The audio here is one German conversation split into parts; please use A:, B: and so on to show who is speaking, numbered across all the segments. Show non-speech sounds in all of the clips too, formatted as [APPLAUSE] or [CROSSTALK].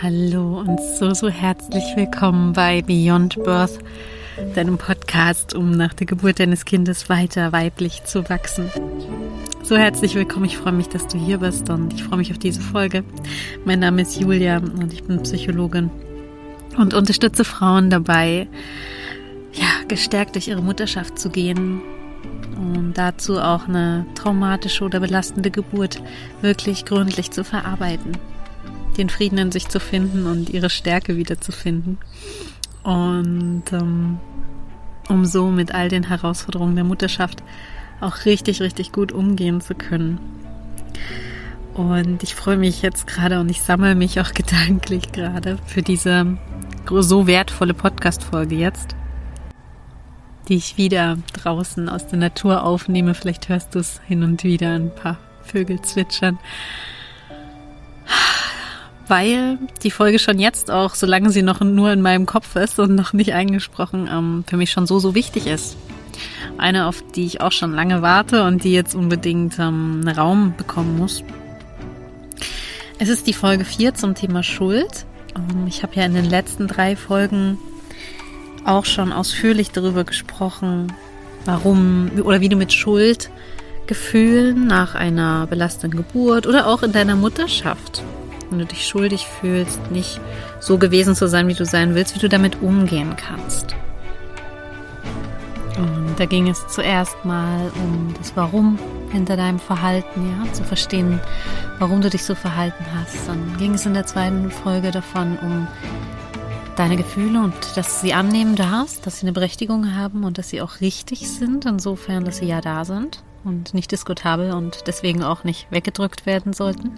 A: Hallo und so, so herzlich willkommen bei Beyond Birth, deinem Podcast, um nach der Geburt deines Kindes weiter weiblich zu wachsen. So herzlich willkommen, ich freue mich, dass du hier bist und ich freue mich auf diese Folge. Mein Name ist Julia und ich bin Psychologin und unterstütze Frauen dabei, ja, gestärkt durch ihre Mutterschaft zu gehen und dazu auch eine traumatische oder belastende Geburt wirklich gründlich zu verarbeiten den Frieden in sich zu finden und ihre Stärke wiederzufinden. Und ähm, um so mit all den Herausforderungen der Mutterschaft auch richtig, richtig gut umgehen zu können. Und ich freue mich jetzt gerade und ich sammle mich auch [LAUGHS] gedanklich gerade für diese so wertvolle Podcast-Folge jetzt, die ich wieder draußen aus der Natur aufnehme. Vielleicht hörst du es hin und wieder ein paar Vögel zwitschern weil die Folge schon jetzt auch, solange sie noch nur in meinem Kopf ist und noch nicht eingesprochen, ähm, für mich schon so, so wichtig ist. Eine, auf die ich auch schon lange warte und die jetzt unbedingt ähm, einen Raum bekommen muss. Es ist die Folge 4 zum Thema Schuld. Ähm, ich habe ja in den letzten drei Folgen auch schon ausführlich darüber gesprochen, warum oder wie du mit Schuldgefühlen nach einer belastenden Geburt oder auch in deiner Mutterschaft wenn du dich schuldig fühlst, nicht so gewesen zu sein, wie du sein willst, wie du damit umgehen kannst. Und da ging es zuerst mal um das Warum hinter deinem Verhalten, ja, zu verstehen, warum du dich so verhalten hast. Dann ging es in der zweiten Folge davon um deine Gefühle und dass du sie annehmen darfst, dass sie eine Berechtigung haben und dass sie auch richtig sind, insofern, dass sie ja da sind und nicht diskutabel und deswegen auch nicht weggedrückt werden sollten.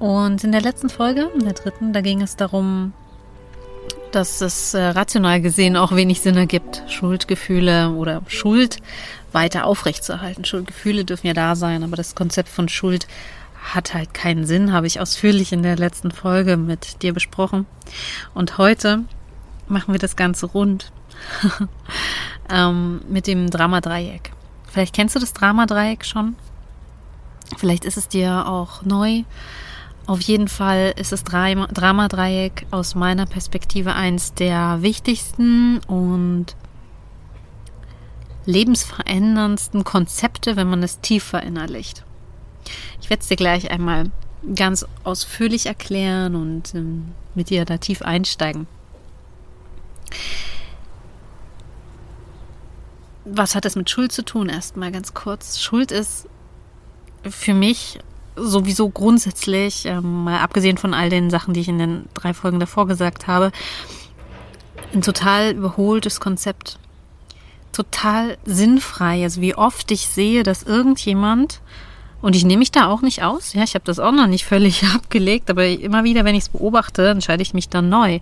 A: Und in der letzten Folge, in der dritten, da ging es darum, dass es äh, rational gesehen auch wenig Sinn ergibt, Schuldgefühle oder Schuld weiter aufrechtzuerhalten. Schuldgefühle dürfen ja da sein, aber das Konzept von Schuld hat halt keinen Sinn, habe ich ausführlich in der letzten Folge mit dir besprochen. Und heute machen wir das Ganze rund [LAUGHS] ähm, mit dem Drama-Dreieck. Vielleicht kennst du das Drama-Dreieck schon. Vielleicht ist es dir auch neu. Auf jeden Fall ist das Drama-Dreieck aus meiner Perspektive eins der wichtigsten und lebensveränderndsten Konzepte, wenn man es tief verinnerlicht. Ich werde es dir gleich einmal ganz ausführlich erklären und ähm, mit dir da tief einsteigen. Was hat es mit Schuld zu tun? Erstmal ganz kurz. Schuld ist für mich sowieso grundsätzlich, ähm, mal abgesehen von all den Sachen, die ich in den drei Folgen davor gesagt habe, ein total überholtes Konzept. Total sinnfrei. Also wie oft ich sehe, dass irgendjemand, und ich nehme mich da auch nicht aus, ja, ich habe das auch noch nicht völlig [LAUGHS] abgelegt, aber immer wieder, wenn ich es beobachte, entscheide ich mich dann neu.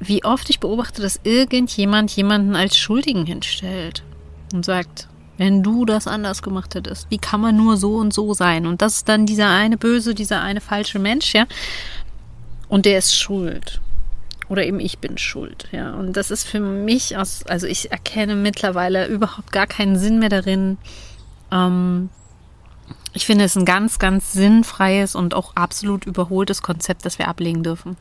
A: Wie oft ich beobachte, dass irgendjemand jemanden als Schuldigen hinstellt und sagt, wenn du das anders gemacht hättest? Wie kann man nur so und so sein? Und das ist dann dieser eine böse, dieser eine falsche Mensch, ja. Und der ist schuld. Oder eben ich bin schuld, ja. Und das ist für mich aus, also ich erkenne mittlerweile überhaupt gar keinen Sinn mehr darin. Ähm, ich finde es ein ganz, ganz sinnfreies und auch absolut überholtes Konzept, das wir ablegen dürfen.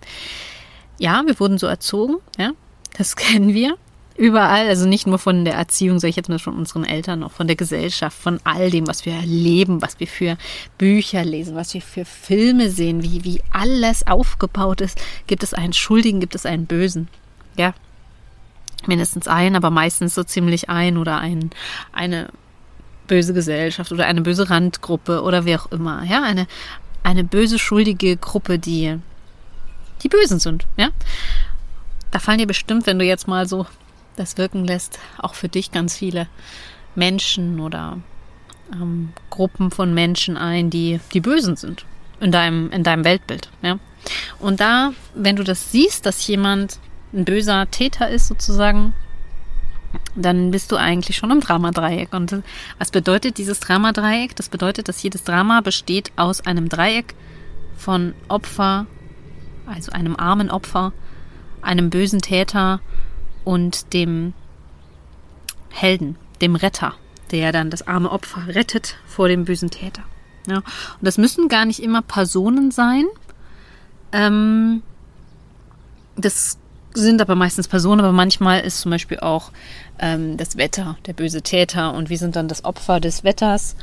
A: Ja, wir wurden so erzogen, ja, das [LAUGHS] kennen wir. Überall, also nicht nur von der Erziehung, sage ich jetzt mal von unseren Eltern, auch von der Gesellschaft, von all dem, was wir erleben, was wir für Bücher lesen, was wir für Filme sehen, wie, wie alles aufgebaut ist. Gibt es einen Schuldigen, gibt es einen Bösen. Ja, mindestens einen, aber meistens so ziemlich ein oder ein, eine böse Gesellschaft oder eine böse Randgruppe oder wie auch immer. Ja, eine, eine böse, schuldige Gruppe, die, die Bösen sind. Ja, da fallen dir bestimmt, wenn du jetzt mal so das wirken lässt, auch für dich ganz viele Menschen oder ähm, Gruppen von Menschen ein, die die Bösen sind in deinem, in deinem Weltbild. Ja? Und da, wenn du das siehst, dass jemand ein böser Täter ist sozusagen, dann bist du eigentlich schon im Dramadreieck. Und was bedeutet dieses Dramadreieck? Das bedeutet, dass jedes Drama besteht aus einem Dreieck von Opfer, also einem armen Opfer, einem bösen Täter und dem Helden, dem Retter, der dann das arme Opfer rettet vor dem bösen Täter. Ja? Und das müssen gar nicht immer Personen sein. Ähm, das sind aber meistens Personen, aber manchmal ist zum Beispiel auch ähm, das Wetter der böse Täter und wir sind dann das Opfer des Wetters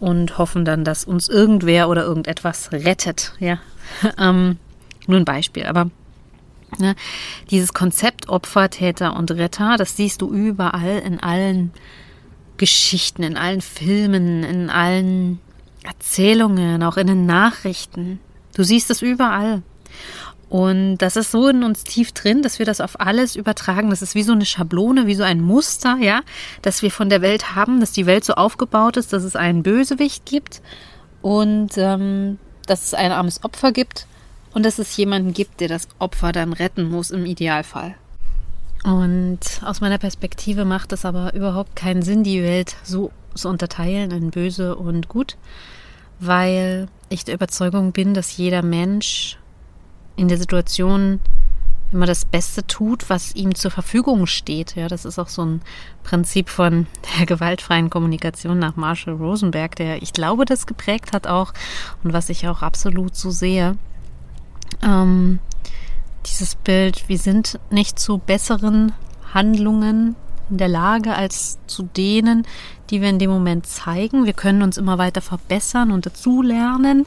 A: und hoffen dann, dass uns irgendwer oder irgendetwas rettet. Ja, [LAUGHS] ähm, nur ein Beispiel, aber ne, dieses Konzept Opfer, Täter und Retter, das siehst du überall in allen Geschichten, in allen Filmen, in allen Erzählungen, auch in den Nachrichten. Du siehst es überall. Und das ist so in uns tief drin, dass wir das auf alles übertragen. Das ist wie so eine Schablone, wie so ein Muster, ja, dass wir von der Welt haben, dass die Welt so aufgebaut ist, dass es einen Bösewicht gibt und ähm, dass es ein armes Opfer gibt und dass es jemanden gibt, der das Opfer dann retten muss im Idealfall. Und aus meiner Perspektive macht es aber überhaupt keinen Sinn, die Welt so zu unterteilen in böse und gut, weil ich der Überzeugung bin, dass jeder Mensch in der Situation immer das Beste tut, was ihm zur Verfügung steht. Ja, das ist auch so ein Prinzip von der gewaltfreien Kommunikation nach Marshall Rosenberg, der ich glaube, das geprägt hat auch und was ich auch absolut so sehe. Ähm, dieses Bild, wir sind nicht zu besseren Handlungen in der Lage als zu denen, die wir in dem Moment zeigen. Wir können uns immer weiter verbessern und dazulernen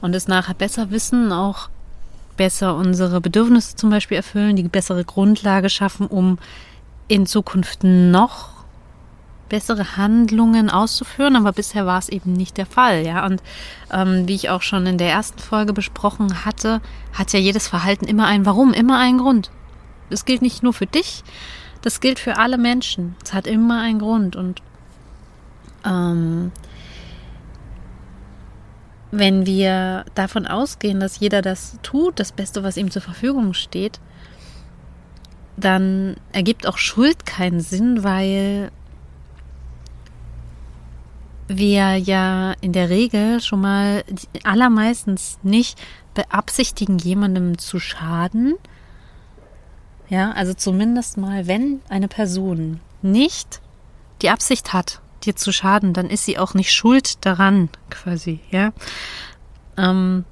A: und es nachher besser wissen, auch besser unsere Bedürfnisse zum Beispiel erfüllen, die bessere Grundlage schaffen, um in Zukunft noch bessere Handlungen auszuführen, aber bisher war es eben nicht der Fall, ja. Und ähm, wie ich auch schon in der ersten Folge besprochen hatte, hat ja jedes Verhalten immer ein Warum, immer einen Grund. Das gilt nicht nur für dich, das gilt für alle Menschen. Es hat immer einen Grund und ähm, wenn wir davon ausgehen, dass jeder das tut, das Beste, was ihm zur Verfügung steht, dann ergibt auch Schuld keinen Sinn, weil wir ja in der Regel schon mal allermeistens nicht beabsichtigen, jemandem zu schaden. Ja, also zumindest mal, wenn eine Person nicht die Absicht hat, dir zu schaden, dann ist sie auch nicht schuld daran, quasi, ja. Ähm,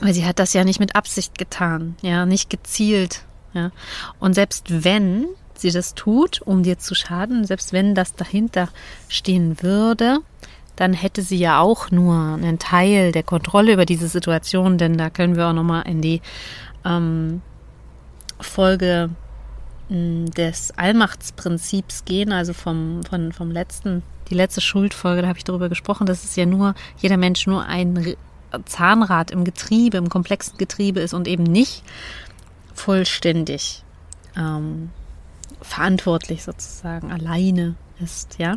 A: weil sie hat das ja nicht mit Absicht getan, ja, nicht gezielt, ja. Und selbst wenn sie das tut, um dir zu schaden, selbst wenn das dahinter stehen würde, dann hätte sie ja auch nur einen Teil der Kontrolle über diese Situation, denn da können wir auch nochmal in die ähm, Folge des Allmachtsprinzips gehen, also vom, von, vom letzten, die letzte Schuldfolge, da habe ich darüber gesprochen, dass es ja nur, jeder Mensch nur ein Zahnrad im Getriebe, im komplexen Getriebe ist und eben nicht vollständig ähm, verantwortlich sozusagen alleine ist, ja.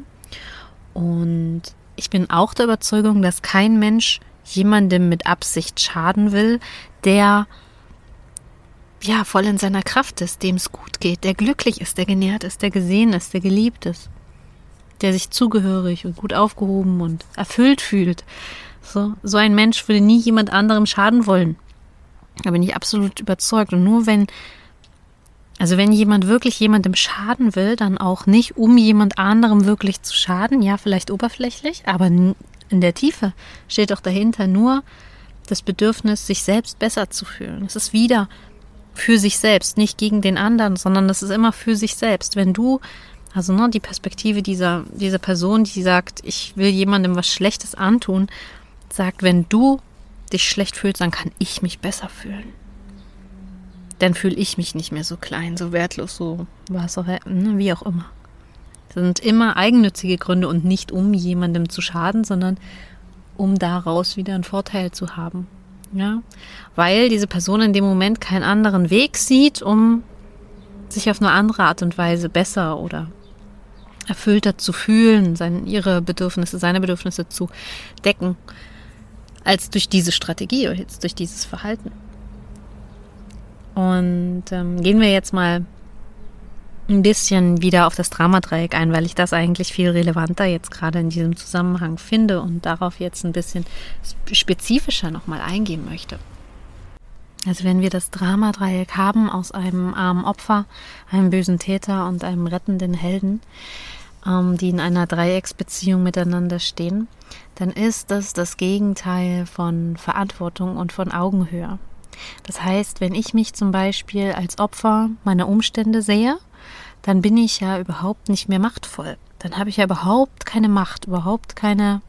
A: Und ich bin auch der Überzeugung, dass kein Mensch jemandem mit Absicht schaden will, der ja, voll in seiner Kraft ist, dem es gut geht, der glücklich ist, der genährt ist, der gesehen ist, der geliebt ist, der sich zugehörig und gut aufgehoben und erfüllt fühlt. So, so ein Mensch würde nie jemand anderem schaden wollen. Da bin ich absolut überzeugt. Und nur wenn, also wenn jemand wirklich jemandem schaden will, dann auch nicht, um jemand anderem wirklich zu schaden, ja, vielleicht oberflächlich, aber in der Tiefe steht doch dahinter nur das Bedürfnis, sich selbst besser zu fühlen. Es ist wieder für sich selbst, nicht gegen den anderen, sondern das ist immer für sich selbst. Wenn du, also ne, die Perspektive dieser, dieser Person, die sagt, ich will jemandem was Schlechtes antun, sagt, wenn du dich schlecht fühlst, dann kann ich mich besser fühlen. Dann fühle ich mich nicht mehr so klein, so wertlos, so was auch, ne, wie auch immer. Das sind immer eigennützige Gründe und nicht um jemandem zu schaden, sondern um daraus wieder einen Vorteil zu haben. Ja, weil diese Person in dem Moment keinen anderen Weg sieht, um sich auf eine andere Art und Weise besser oder erfüllter zu fühlen, seine, ihre Bedürfnisse, seine Bedürfnisse zu decken, als durch diese Strategie oder jetzt durch dieses Verhalten. Und ähm, gehen wir jetzt mal ein bisschen wieder auf das Dramadreieck ein, weil ich das eigentlich viel relevanter jetzt gerade in diesem Zusammenhang finde und darauf jetzt ein bisschen spezifischer nochmal eingehen möchte. Also wenn wir das Dramadreieck haben aus einem armen Opfer, einem bösen Täter und einem rettenden Helden, ähm, die in einer Dreiecksbeziehung miteinander stehen, dann ist das das Gegenteil von Verantwortung und von Augenhöhe. Das heißt, wenn ich mich zum Beispiel als Opfer meiner Umstände sehe, dann bin ich ja überhaupt nicht mehr machtvoll. Dann habe ich ja überhaupt keine Macht, überhaupt keine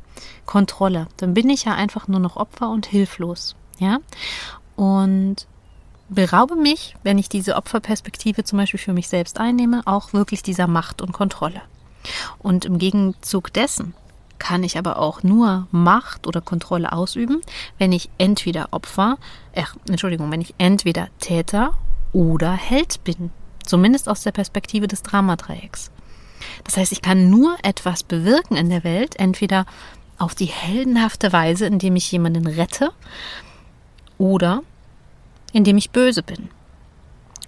A: Kontrolle. Dann bin ich ja einfach nur noch Opfer und hilflos. Ja? Und beraube mich, wenn ich diese Opferperspektive zum Beispiel für mich selbst einnehme, auch wirklich dieser Macht und Kontrolle. Und im Gegenzug dessen kann ich aber auch nur Macht oder Kontrolle ausüben, wenn ich entweder Opfer, äh, Entschuldigung, wenn ich entweder Täter oder Held bin. Zumindest aus der Perspektive des Dramadreiecks. Das heißt, ich kann nur etwas bewirken in der Welt, entweder auf die heldenhafte Weise, indem ich jemanden rette, oder indem ich böse bin.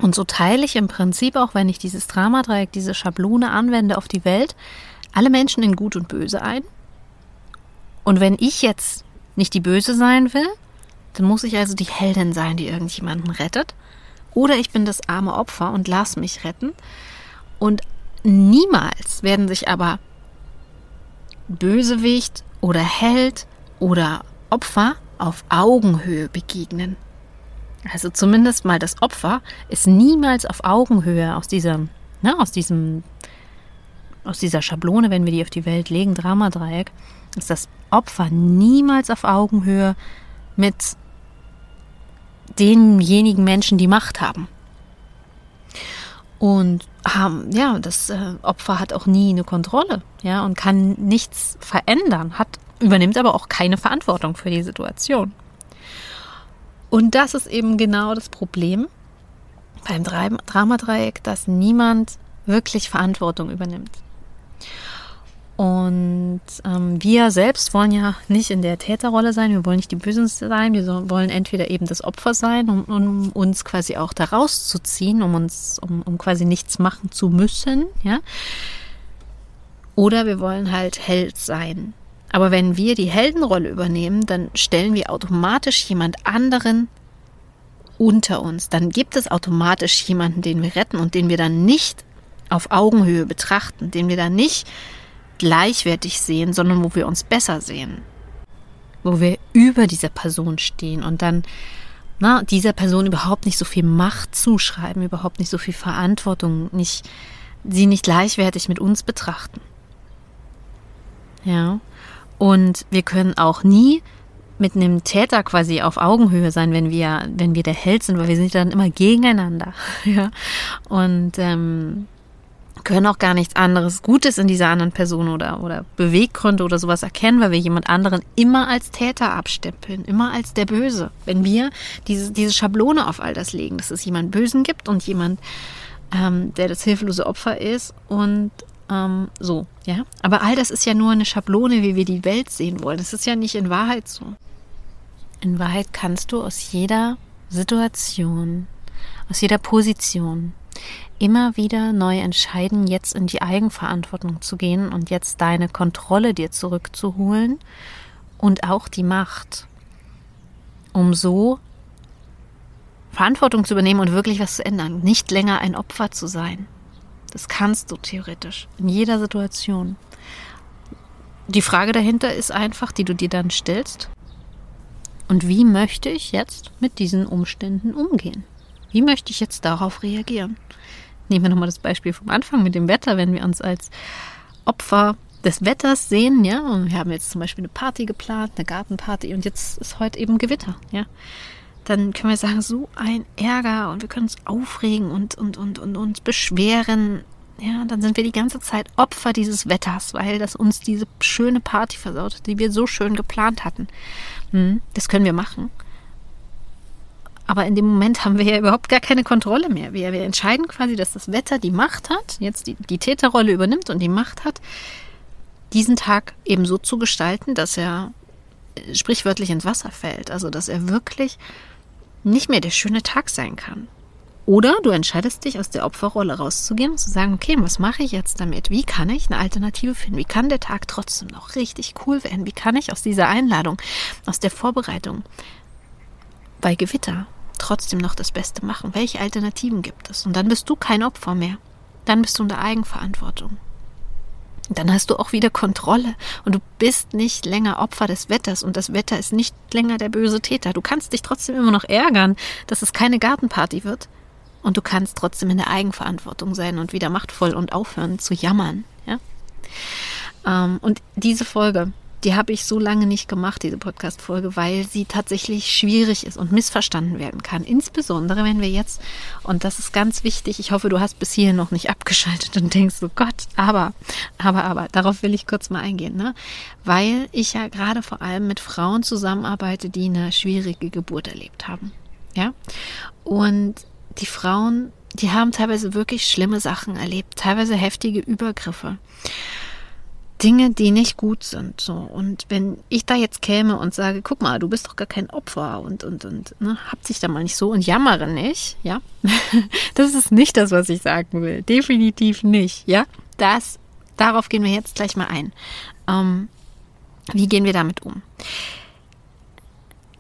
A: Und so teile ich im Prinzip auch, wenn ich dieses Dramadreieck, diese Schablone anwende auf die Welt, alle Menschen in Gut und Böse ein. Und wenn ich jetzt nicht die Böse sein will, dann muss ich also die Heldin sein, die irgendjemanden rettet. Oder ich bin das arme Opfer und lass mich retten. Und niemals werden sich aber Bösewicht oder Held oder Opfer auf Augenhöhe begegnen. Also zumindest mal das Opfer ist niemals auf Augenhöhe aus diesem, ne, aus diesem, aus dieser Schablone, wenn wir die auf die Welt legen, Dramadreieck, ist das Opfer niemals auf Augenhöhe mit denjenigen Menschen, die Macht haben. Und haben, ja, das äh, Opfer hat auch nie eine Kontrolle, ja, und kann nichts verändern, hat, übernimmt aber auch keine Verantwortung für die Situation. Und das ist eben genau das Problem beim Dramadreieck, dass niemand wirklich Verantwortung übernimmt. Und ähm, wir selbst wollen ja nicht in der Täterrolle sein, wir wollen nicht die Bösen sein, wir wollen entweder eben das Opfer sein, um, um uns quasi auch da rauszuziehen, um uns, um, um quasi nichts machen zu müssen, ja. Oder wir wollen halt Held sein. Aber wenn wir die Heldenrolle übernehmen, dann stellen wir automatisch jemand anderen unter uns. Dann gibt es automatisch jemanden, den wir retten und den wir dann nicht auf Augenhöhe betrachten, den wir dann nicht gleichwertig sehen, sondern wo wir uns besser sehen. Wo wir über dieser Person stehen und dann na, dieser Person überhaupt nicht so viel Macht zuschreiben, überhaupt nicht so viel Verantwortung, nicht, sie nicht gleichwertig mit uns betrachten. Ja. Und wir können auch nie mit einem Täter quasi auf Augenhöhe sein, wenn wir, wenn wir der Held sind, weil wir sind dann immer gegeneinander. [LAUGHS] ja. Und ähm, können auch gar nichts anderes Gutes in dieser anderen Person oder, oder Beweggründe oder sowas erkennen, weil wir jemand anderen immer als Täter abstempeln, immer als der Böse. Wenn wir diese, diese Schablone auf all das legen, dass es jemand Bösen gibt und jemand, ähm, der das hilflose Opfer ist und ähm, so, ja. Aber all das ist ja nur eine Schablone, wie wir die Welt sehen wollen. Das ist ja nicht in Wahrheit so. In Wahrheit kannst du aus jeder Situation, aus jeder Position immer wieder neu entscheiden, jetzt in die Eigenverantwortung zu gehen und jetzt deine Kontrolle dir zurückzuholen und auch die Macht, um so Verantwortung zu übernehmen und wirklich was zu ändern, nicht länger ein Opfer zu sein. Das kannst du theoretisch in jeder Situation. Die Frage dahinter ist einfach, die du dir dann stellst. Und wie möchte ich jetzt mit diesen Umständen umgehen? Wie möchte ich jetzt darauf reagieren? Nehmen wir nochmal das Beispiel vom Anfang mit dem Wetter, wenn wir uns als Opfer des Wetters sehen, ja, und wir haben jetzt zum Beispiel eine Party geplant, eine Gartenparty und jetzt ist heute eben Gewitter, ja dann können wir sagen, so ein Ärger und wir können uns aufregen und, und, und, und uns beschweren. Ja, dann sind wir die ganze Zeit Opfer dieses Wetters, weil das uns diese schöne Party versaut, die wir so schön geplant hatten. Hm, das können wir machen. Aber in dem Moment haben wir ja überhaupt gar keine Kontrolle mehr. Wir, wir entscheiden quasi, dass das Wetter die Macht hat, jetzt die, die Täterrolle übernimmt und die Macht hat, diesen Tag eben so zu gestalten, dass er sprichwörtlich ins Wasser fällt. Also, dass er wirklich nicht mehr der schöne Tag sein kann. Oder du entscheidest dich, aus der Opferrolle rauszugehen und zu sagen, okay, was mache ich jetzt damit? Wie kann ich eine Alternative finden? Wie kann der Tag trotzdem noch richtig cool werden? Wie kann ich aus dieser Einladung, aus der Vorbereitung bei Gewitter trotzdem noch das Beste machen? Welche Alternativen gibt es? Und dann bist du kein Opfer mehr. Dann bist du in der Eigenverantwortung. dann hast du auch wieder Kontrolle und du bist nicht länger Opfer des Wetters und das Wetter ist nicht länger der böse Täter. Du kannst dich trotzdem immer noch ärgern, dass es keine Gartenparty wird und du kannst trotzdem in der Eigenverantwortung sein und wieder machtvoll und aufhören zu jammern. Ja? Ähm, und diese Folge, die habe ich so lange nicht gemacht, diese Podcast-Folge, weil sie tatsächlich schwierig ist und missverstanden werden kann. Insbesondere, wenn wir jetzt, und das ist ganz wichtig, ich hoffe, du hast bis hierhin noch nicht [LAUGHS] abgeschaltet und denkst, oh Gott, aber, aber, aber, darauf will ich kurz mal eingehen, ne? Weil ich ja gerade vor allem mit Frauen zusammenarbeite, die eine schwierige Geburt erlebt haben. Ja? Und die Frauen, die haben teilweise wirklich schlimme Sachen erlebt, teilweise heftige Übergriffe. Dinge, die nicht gut sind. So. Und wenn ich da jetzt käme und sage, guck mal, du bist doch gar kein Opfer und, und, und, ne, habt sich da mal nicht so und jammere nicht, ja. [LAUGHS] das ist nicht das, was ich sagen will. Definitiv nicht, ja. Das, darauf gehen wir jetzt gleich mal ein. Ähm, wie gehen wir damit um?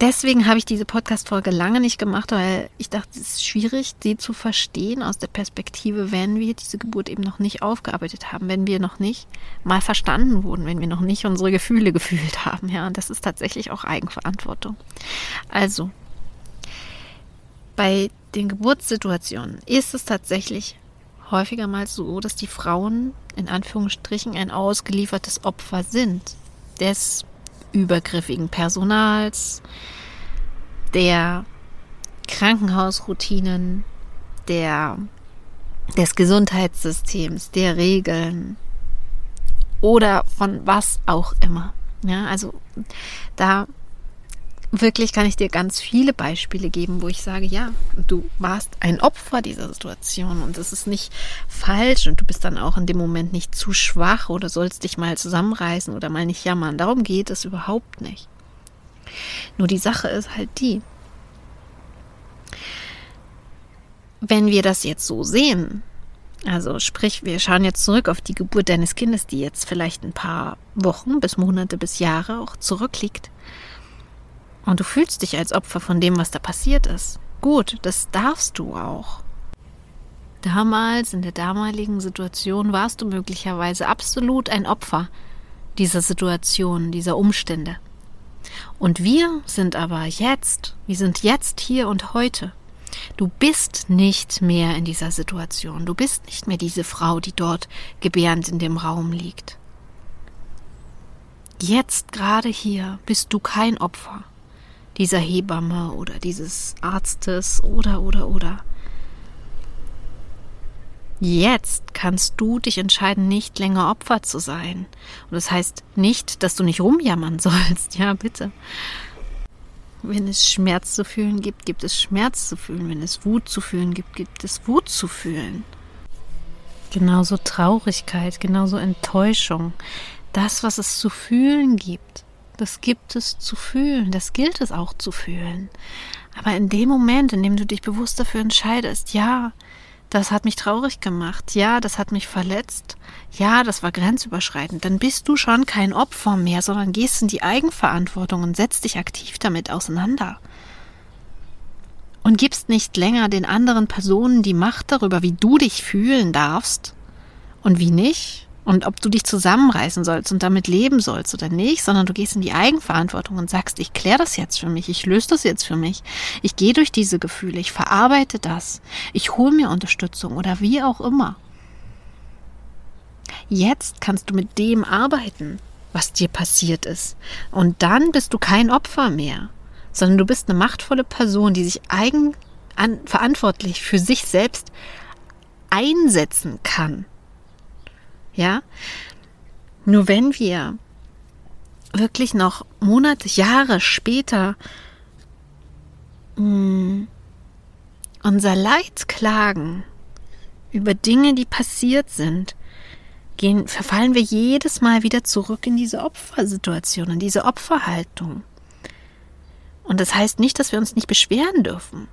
A: Deswegen habe ich diese Podcast-Folge lange nicht gemacht, weil ich dachte, es ist schwierig, sie zu verstehen aus der Perspektive, wenn wir diese Geburt eben noch nicht aufgearbeitet haben, wenn wir noch nicht mal verstanden wurden, wenn wir noch nicht unsere Gefühle gefühlt haben. Ja, und das ist tatsächlich auch Eigenverantwortung. Also, bei den Geburtssituationen ist es tatsächlich häufiger mal so, dass die Frauen in Anführungsstrichen ein ausgeliefertes Opfer sind des übergriffigen Personals, der Krankenhausroutinen, der, des Gesundheitssystems, der Regeln oder von was auch immer. Ja, also da wirklich kann ich dir ganz viele Beispiele geben, wo ich sage, ja, du warst ein Opfer dieser Situation und es ist nicht falsch und du bist dann auch in dem Moment nicht zu schwach oder sollst dich mal zusammenreißen oder mal nicht jammern. Darum geht es überhaupt nicht. Nur die Sache ist halt die, wenn wir das jetzt so sehen, also sprich, wir schauen jetzt zurück auf die Geburt deines Kindes, die jetzt vielleicht ein paar Wochen bis Monate bis Jahre auch zurückliegt, und du fühlst dich als Opfer von dem, was da passiert ist. Gut, das darfst du auch. Damals, in der damaligen Situation, warst du möglicherweise absolut ein Opfer dieser Situation, dieser Umstände. Und wir sind aber jetzt, wir sind jetzt hier und heute. Du bist nicht mehr in dieser Situation. Du bist nicht mehr diese Frau, die dort gebärend in dem Raum liegt. Jetzt gerade hier bist du kein Opfer dieser Hebamme oder dieses Arztes oder oder oder. Jetzt kannst du dich entscheiden, nicht länger Opfer zu sein. Und das heißt nicht, dass du nicht rumjammern [LAUGHS] sollst. Ja, bitte. Wenn es Schmerz zu fühlen gibt, gibt es Schmerz zu fühlen. Wenn es Wut zu fühlen gibt, gibt es Wut zu fühlen. Genauso Traurigkeit, genauso Enttäuschung. Das, was es zu fühlen gibt. Das gibt es zu fühlen, das gilt es auch zu fühlen. Aber in dem Moment, in dem du dich bewusst dafür entscheidest, ja, das hat mich traurig gemacht, ja, das hat mich verletzt, ja, das war grenzüberschreitend, dann bist du schon kein Opfer mehr, sondern gehst in die Eigenverantwortung und setzt dich aktiv damit auseinander. Und gibst nicht länger den anderen Personen die Macht darüber, wie du dich fühlen darfst und wie nicht, und ob du dich zusammenreißen sollst und damit leben sollst oder nicht, sondern du gehst in die Eigenverantwortung und sagst, ich kläre das jetzt für mich, ich löse das jetzt für mich, ich gehe durch diese Gefühle, ich verarbeite das, ich hole mir Unterstützung oder wie auch immer. Jetzt kannst du mit dem arbeiten, was dir passiert ist. Und dann bist du kein Opfer mehr, sondern du bist eine machtvolle Person, die sich eigen an, verantwortlich für sich selbst einsetzen kann ja? Nur wenn wir wirklich noch Monate, Jahre später mh, mm, unser Leid klagen über Dinge, die passiert sind, gehen, verfallen wir jedes Mal wieder zurück in diese Opfersituation, in diese Opferhaltung. Und das heißt nicht, dass wir uns nicht beschweren dürfen.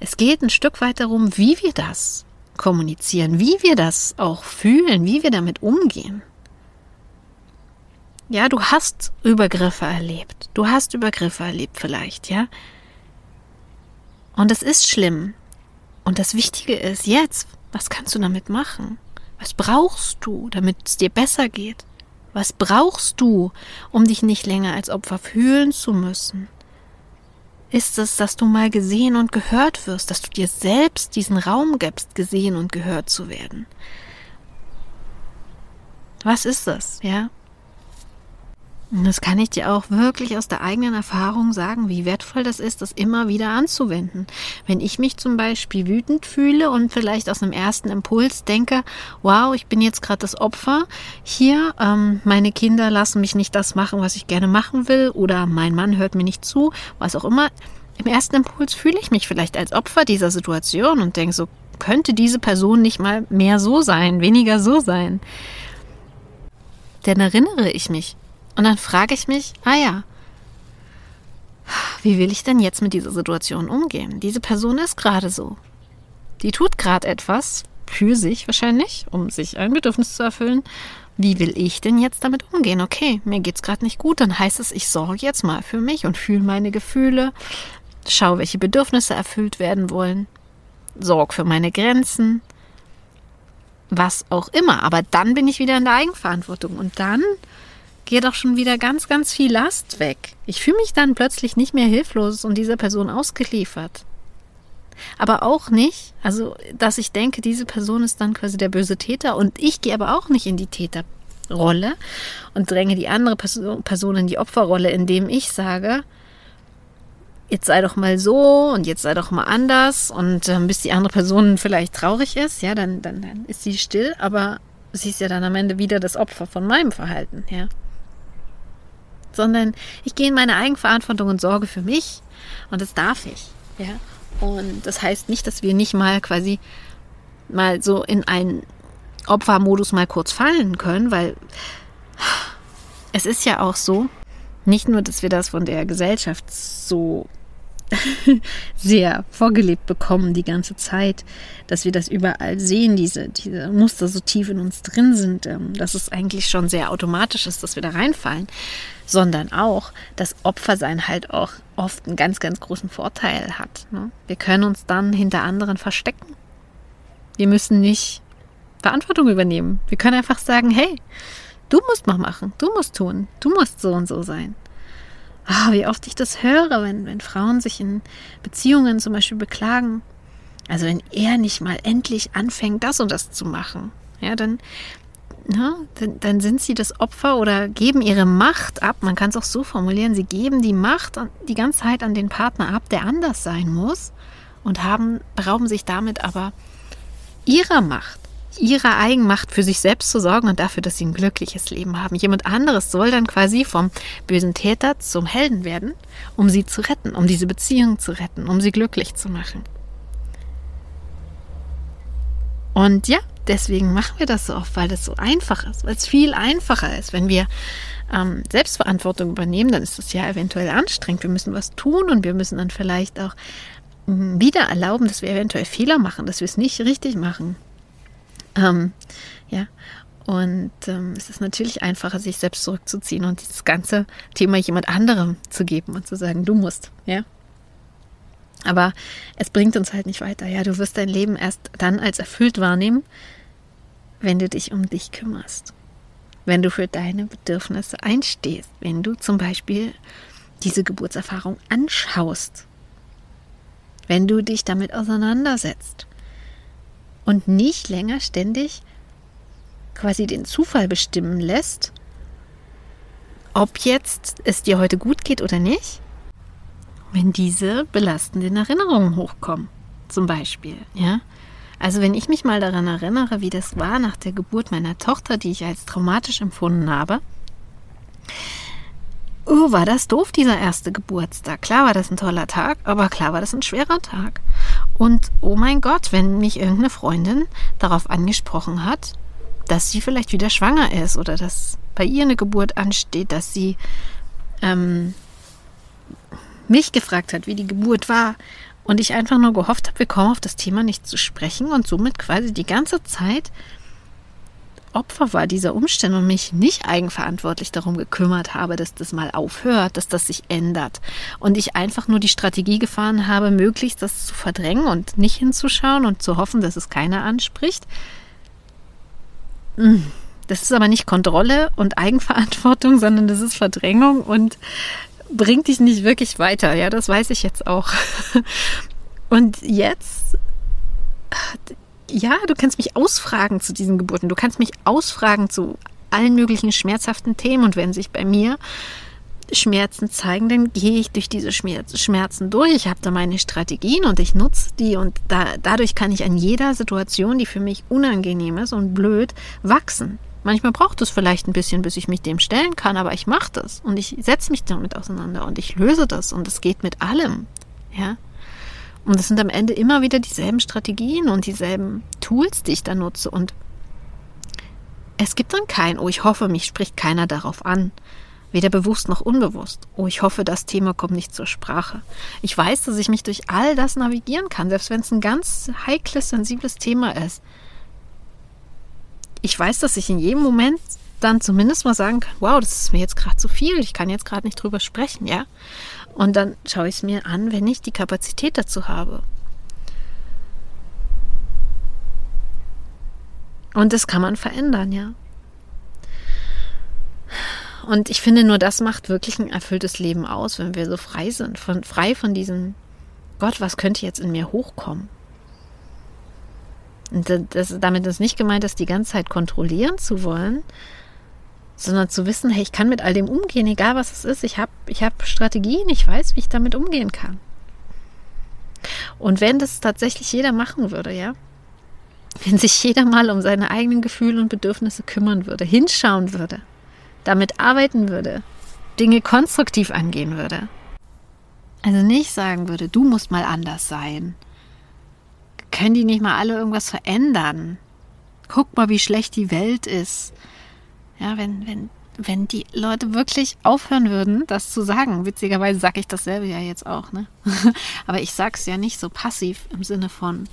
A: Es geht ein Stück weit darum, wie wir das kommunizieren, wie wir das auch fühlen, wie wir damit umgehen. Ja, du hast Übergriffe erlebt. Du hast Übergriffe erlebt vielleicht, ja. Und es ist schlimm. Und das Wichtige ist jetzt, was kannst du damit machen? Was brauchst du, damit es dir besser geht? Was brauchst du, um dich nicht länger als Opfer fühlen zu müssen? Ist es, dass du mal gesehen und gehört wirst, dass du dir selbst diesen Raum gibst, gesehen und gehört zu werden? Was ist das, ja? Das kann ich dir auch wirklich aus der eigenen Erfahrung sagen, wie wertvoll das ist, das immer wieder anzuwenden. Wenn ich mich zum Beispiel wütend fühle und vielleicht aus einem ersten Impuls denke, wow, ich bin jetzt gerade das Opfer hier, ähm, meine Kinder lassen mich nicht das machen, was ich gerne machen will, oder mein Mann hört mir nicht zu, was auch immer. Im ersten Impuls fühle ich mich vielleicht als Opfer dieser Situation und denke so, könnte diese Person nicht mal mehr so sein, weniger so sein. Dann erinnere ich mich und dann frage ich mich, ah ja, wie will ich denn jetzt mit dieser Situation umgehen? Diese Person ist gerade so. Die tut gerade etwas für sich wahrscheinlich, um sich ein Bedürfnis zu erfüllen. Wie will ich denn jetzt damit umgehen? Okay, mir geht's gerade nicht gut, dann heißt es, ich sorge jetzt mal für mich und fühle meine Gefühle, schau, welche Bedürfnisse erfüllt werden wollen, sorg für meine Grenzen, was auch immer. Aber dann bin ich wieder in der Eigenverantwortung und dann geht auch schon wieder ganz, ganz viel Last weg. Ich fühle mich dann plötzlich nicht mehr hilflos und dieser Person ausgeliefert. Aber auch nicht, also dass ich denke, diese Person ist dann quasi der böse Täter und ich gehe aber auch nicht in die Täterrolle und dränge die andere Person in die Opferrolle, indem ich sage, jetzt sei doch mal so und jetzt sei doch mal anders und ähm, bis die andere Person vielleicht traurig ist, ja, dann, dann, dann ist sie still, aber sie ist ja dann am Ende wieder das Opfer von meinem Verhalten, ja sondern ich gehe in meine Eigenverantwortung und sorge für mich und das darf ich. Ja? Und das heißt nicht, dass wir nicht mal quasi mal so in einen Opfermodus mal kurz fallen können, weil es ist ja auch so, nicht nur, dass wir das von der Gesellschaft so [LAUGHS] sehr vorgelebt bekommen die ganze Zeit, dass wir das überall sehen, diese, diese Muster so tief in uns drin sind, ähm, dass es eigentlich schon sehr automatisch ist, dass wir da reinfallen, sondern auch, dass Opfersein halt auch oft einen ganz, ganz großen Vorteil hat. Ne? Wir können uns dann hinter anderen verstecken. Wir müssen nicht Verantwortung übernehmen. Wir können einfach sagen, hey, du musst mal machen, du musst tun, du musst so und so sein. Oh, wie oft ich das höre, wenn, wenn Frauen sich in Beziehungen zum Beispiel beklagen. Also wenn er nicht mal endlich anfängt, das und das zu machen, ja, dann, na, dann, dann sind sie das Opfer oder geben ihre Macht ab. Man kann es auch so formulieren, sie geben die Macht die ganze Zeit an den Partner ab, der anders sein muss und haben, berauben sich damit aber ihrer Macht ihrer Eigenmacht für sich selbst zu sorgen und dafür, dass sie ein glückliches Leben haben. Jemand anderes soll dann quasi vom bösen Täter zum Helden werden, um sie zu retten, um diese Beziehung zu retten, um sie glücklich zu machen. Und ja, deswegen machen wir das so oft, weil das so einfach ist, weil es viel einfacher ist. Wenn wir ähm, Selbstverantwortung übernehmen, dann ist das ja eventuell anstrengend. Wir müssen was tun und wir müssen dann vielleicht auch mm, wieder erlauben, dass wir eventuell Fehler machen, dass wir es nicht richtig machen. Ähm, ja, und ähm, es ist natürlich einfacher, sich selbst zurückzuziehen und dieses ganze Thema jemand anderem zu geben und zu sagen, du musst, ja. Aber es bringt uns halt nicht weiter. Ja, du wirst dein Leben erst dann als erfüllt wahrnehmen, wenn du dich um dich kümmerst. Wenn du für deine Bedürfnisse einstehst. Wenn du zum Beispiel diese Geburtserfahrung anschaust. Wenn du dich damit auseinandersetzt und nicht länger ständig quasi den Zufall bestimmen lässt, ob jetzt es dir heute gut geht oder nicht, wenn diese belastenden Erinnerungen hochkommen, zum Beispiel, ja. Also wenn ich mich mal daran erinnere, wie das war nach der Geburt meiner Tochter, die ich als traumatisch empfunden habe, oh, war das doof, dieser erste Geburtstag. Klar war das ein toller Tag, aber klar war das ein schwerer Tag. Und oh mein Gott, wenn mich irgendeine Freundin darauf angesprochen hat, dass sie vielleicht wieder schwanger ist oder dass bei ihr eine Geburt ansteht, dass sie ähm, mich gefragt hat, wie die Geburt war und ich einfach nur gehofft habe, wir kommen auf das Thema nicht zu sprechen und somit quasi die ganze Zeit Opfer war dieser Umstände und mich nicht eigenverantwortlich darum gekümmert habe, dass das mal aufhört, dass das sich ändert. Und ich einfach nur die Strategie gefahren habe, möglichst das zu verdrängen und nicht hinzuschauen und zu hoffen, dass es keiner anspricht. hm, das ist aber nicht Kontrolle und Eigenverantwortung, sondern das ist Verdrängung und bringt dich nicht wirklich weiter. Ja, das weiß ich jetzt auch. Und jetzt, ja, du kannst mich ausfragen zu diesen Geburten. Du kannst mich ausfragen zu allen möglichen schmerzhaften Themen. Und wenn sich bei mir Schmerzen zeigen, dann gehe ich durch diese Schmerzen durch. Ich habe da meine Strategien und ich nutze die und da, dadurch kann ich an jeder Situation, die für mich unangenehm ist und blöd, wachsen. Manchmal braucht es vielleicht ein bisschen, bis ich mich dem stellen kann, aber ich mache das und ich setze mich damit auseinander und ich löse das und es geht mit allem. Ja. Und es sind am Ende immer wieder dieselben Strategien und dieselben Tools, die ich da nutze. Und es gibt dann kein, oh, ich hoffe, mich spricht keiner darauf an. Weder bewusst noch unbewusst. Oh, ich hoffe, das Thema kommt nicht zur Sprache. Ich weiß, dass ich mich durch all das navigieren kann, selbst wenn es ein ganz heikles, sensibles Thema ist ich weiß, dass ich in jedem Moment dann zumindest mal sagen kann, wow, das ist mir jetzt gerade zu viel, ich kann jetzt gerade nicht drüber sprechen, ja. Und dann schaue ich es mir an, wenn ich die Kapazität dazu habe. Und das kann man verändern, ja. Und ich finde, nur das macht wirklich ein erfülltes Leben aus, wenn wir so frei sind, von, frei von diesem Gott, was könnte jetzt in mir hochkommen? Und das, damit ist nicht gemeint, das die ganze Zeit kontrollieren zu wollen, sondern zu wissen, hey, ich kann mit all dem umgehen, egal was es ist. Ich habe ich hab Strategien, ich weiß, wie ich damit umgehen kann. Und wenn das tatsächlich jeder machen würde, ja, [LAUGHS] wenn sich jeder mal um seine eigenen Gefühle und Bedürfnisse kümmern würde, hinschauen würde, damit arbeiten würde, Dinge konstruktiv angehen würde. Also nicht sagen würde, du musst mal anders sein können die nicht mal alle irgendwas verändern? Guck mal, wie schlecht die Welt ist. Ja, wenn, wenn, wenn die Leute wirklich aufhören würden, das zu sagen, witzigerweise sage ich dasselbe ja jetzt auch, ne? [LAUGHS] Aber ich sage es ja nicht so passiv im Sinne von,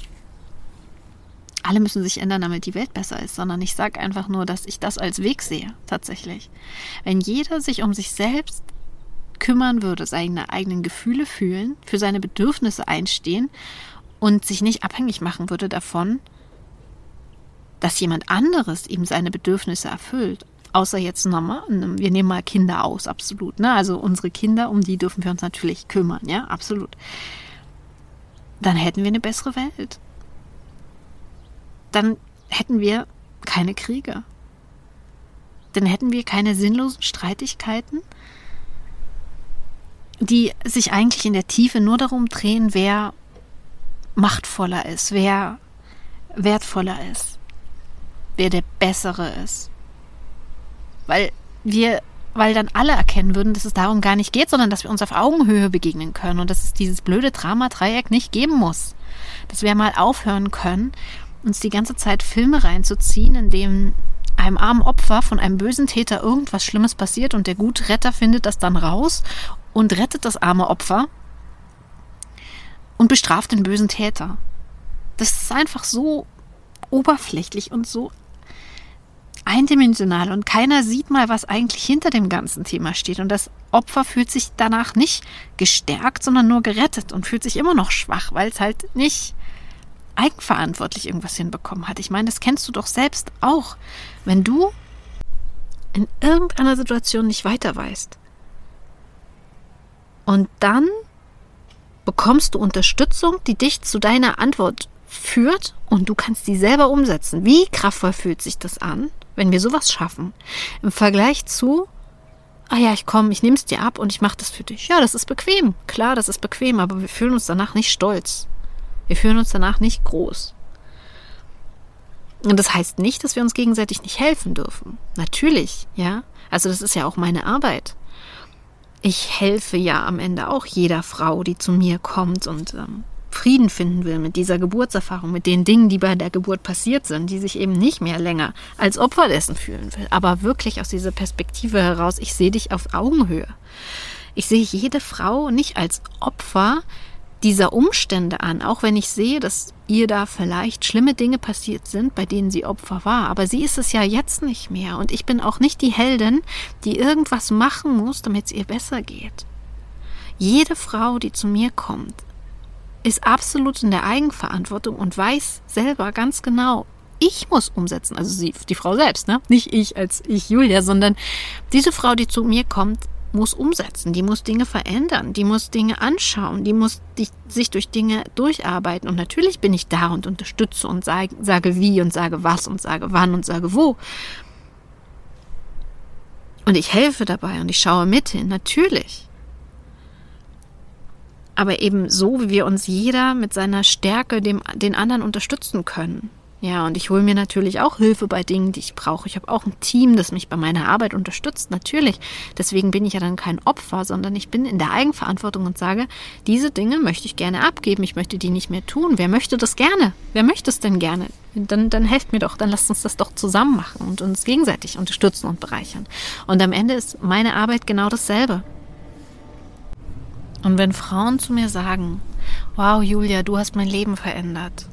A: alle müssen sich ändern, damit die Welt besser ist, sondern ich sage einfach nur, dass ich das als Weg sehe, tatsächlich. Wenn jeder sich um sich selbst kümmern würde, seine eigenen Gefühle fühlen, für seine Bedürfnisse einstehen und sich nicht abhängig machen würde davon, dass jemand anderes ihm seine Bedürfnisse erfüllt. Außer jetzt nochmal, wir nehmen mal Kinder aus, absolut. Ne? Also unsere Kinder, um die dürfen wir uns natürlich kümmern, ja, absolut. Dann hätten wir eine bessere Welt. Dann hätten wir keine Kriege. Dann hätten wir keine sinnlosen Streitigkeiten, die sich eigentlich in der Tiefe nur darum drehen, wer machtvoller ist, wer wertvoller ist, wer der Bessere ist. Weil wir, weil dann alle erkennen würden, dass es darum gar nicht geht, sondern dass wir uns auf Augenhöhe begegnen können und dass es dieses blöde Drama-Dreieck nicht geben muss. Dass wir mal aufhören können, uns die ganze Zeit Filme reinzuziehen, in denen einem armen Opfer von einem bösen Täter irgendwas Schlimmes passiert und der gute Retter findet das dann raus und rettet das arme Opfer und bestraft den bösen Täter. Das ist einfach so oberflächlich und so eindimensional und keiner sieht mal, was eigentlich hinter dem ganzen Thema steht. Und das Opfer fühlt sich danach nicht gestärkt, sondern nur gerettet und fühlt sich immer noch schwach, weil es halt nicht eigenverantwortlich irgendwas hinbekommen hat. Ich meine, das kennst du doch selbst auch. Wenn du in irgendeiner Situation nicht weiter weißt und dann bekommst du Unterstützung, die dich zu deiner Antwort führt und du kannst die selber umsetzen. Wie kraftvoll fühlt sich das an, wenn wir sowas schaffen? Im Vergleich zu, ah ja, ich komme, ich nehme es dir ab und ich mache das für dich. Ja, das ist bequem. Klar, das ist bequem, aber wir fühlen uns danach nicht stolz. Wir fühlen uns danach nicht groß. Und das heißt nicht, dass wir uns gegenseitig nicht helfen dürfen. Natürlich, ja. Also das ist ja auch meine Arbeit ich helfe ja am Ende auch jeder Frau, die zu mir kommt und ähm, Frieden finden will mit dieser Geburtserfahrung, mit den Dingen, die bei der Geburt passiert sind, die sich eben nicht mehr länger als Opfer dessen fühlen will, aber wirklich aus dieser Perspektive heraus, ich sehe dich auf Augenhöhe. Ich sehe jede Frau nicht als Opfer, dieser Umstände an, auch wenn ich sehe, dass ihr da vielleicht schlimme Dinge passiert sind, bei denen sie Opfer war. Aber sie ist es ja jetzt nicht mehr. Und ich bin auch nicht die Heldin, die irgendwas machen muss, damit es ihr besser geht. Jede Frau, die zu mir kommt, ist absolut in der Eigenverantwortung und weiß selber ganz genau, ich muss umsetzen. Also sie, die Frau selbst, ne? Nicht ich als ich Julia, sondern diese Frau, die zu mir kommt, muss umsetzen, die muss Dinge verändern, die muss Dinge anschauen, die muss die, sich durch Dinge durcharbeiten. Und natürlich bin ich da und unterstütze und sage, sage wie und sage was und sage wann und sage wo. Und ich helfe dabei und ich schaue mit hin, natürlich. Aber eben so, wie wir uns jeder mit seiner Stärke dem, den anderen unterstützen können. Ja, und ich hole mir natürlich auch Hilfe bei Dingen, die ich brauche. Ich habe auch ein Team, das mich bei meiner Arbeit unterstützt, natürlich. Deswegen bin ich ja dann kein Opfer, sondern ich bin in der Eigenverantwortung und sage, diese Dinge möchte ich gerne abgeben, ich möchte die nicht mehr tun. Wer möchte das gerne? Wer möchte es denn gerne? Dann, dann helft mir doch, dann lasst uns das doch zusammen machen und uns gegenseitig unterstützen und bereichern. Und am Ende ist meine Arbeit genau dasselbe. Und wenn Frauen zu mir sagen, wow, Julia, du hast mein Leben verändert,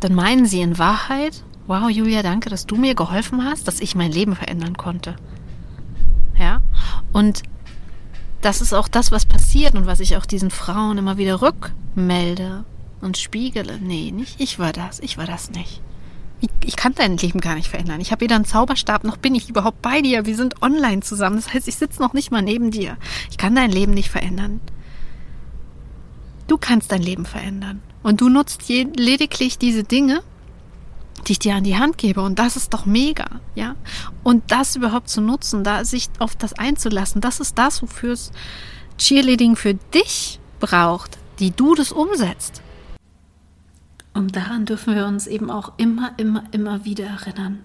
A: dann meinen sie in Wahrheit, wow, Julia, danke, dass du mir geholfen hast, dass ich mein Leben verändern konnte. Ja? Und das ist auch das, was passiert und was ich auch diesen Frauen immer wieder rückmelde und spiegele. Nee, nicht ich war das, ich war das nicht. Ich, kann dein Leben gar nicht verändern. Ich habe weder einen Zauberstab noch bin ich überhaupt bei dir. Wir sind online zusammen. Das heißt, ich sitze noch nicht mal neben dir. Ich kann dein Leben nicht verändern. Du kannst dein Leben verändern. Und du nutzt lediglich diese Dinge, die ich dir an die Hand gebe. Und das ist doch mega, ja. Und das überhaupt zu nutzen, da sich auf das einzulassen, das ist das, wofür es Cheerleading für dich braucht, die du das umsetzt. Und daran dürfen wir uns eben auch immer, immer, immer wieder erinnern,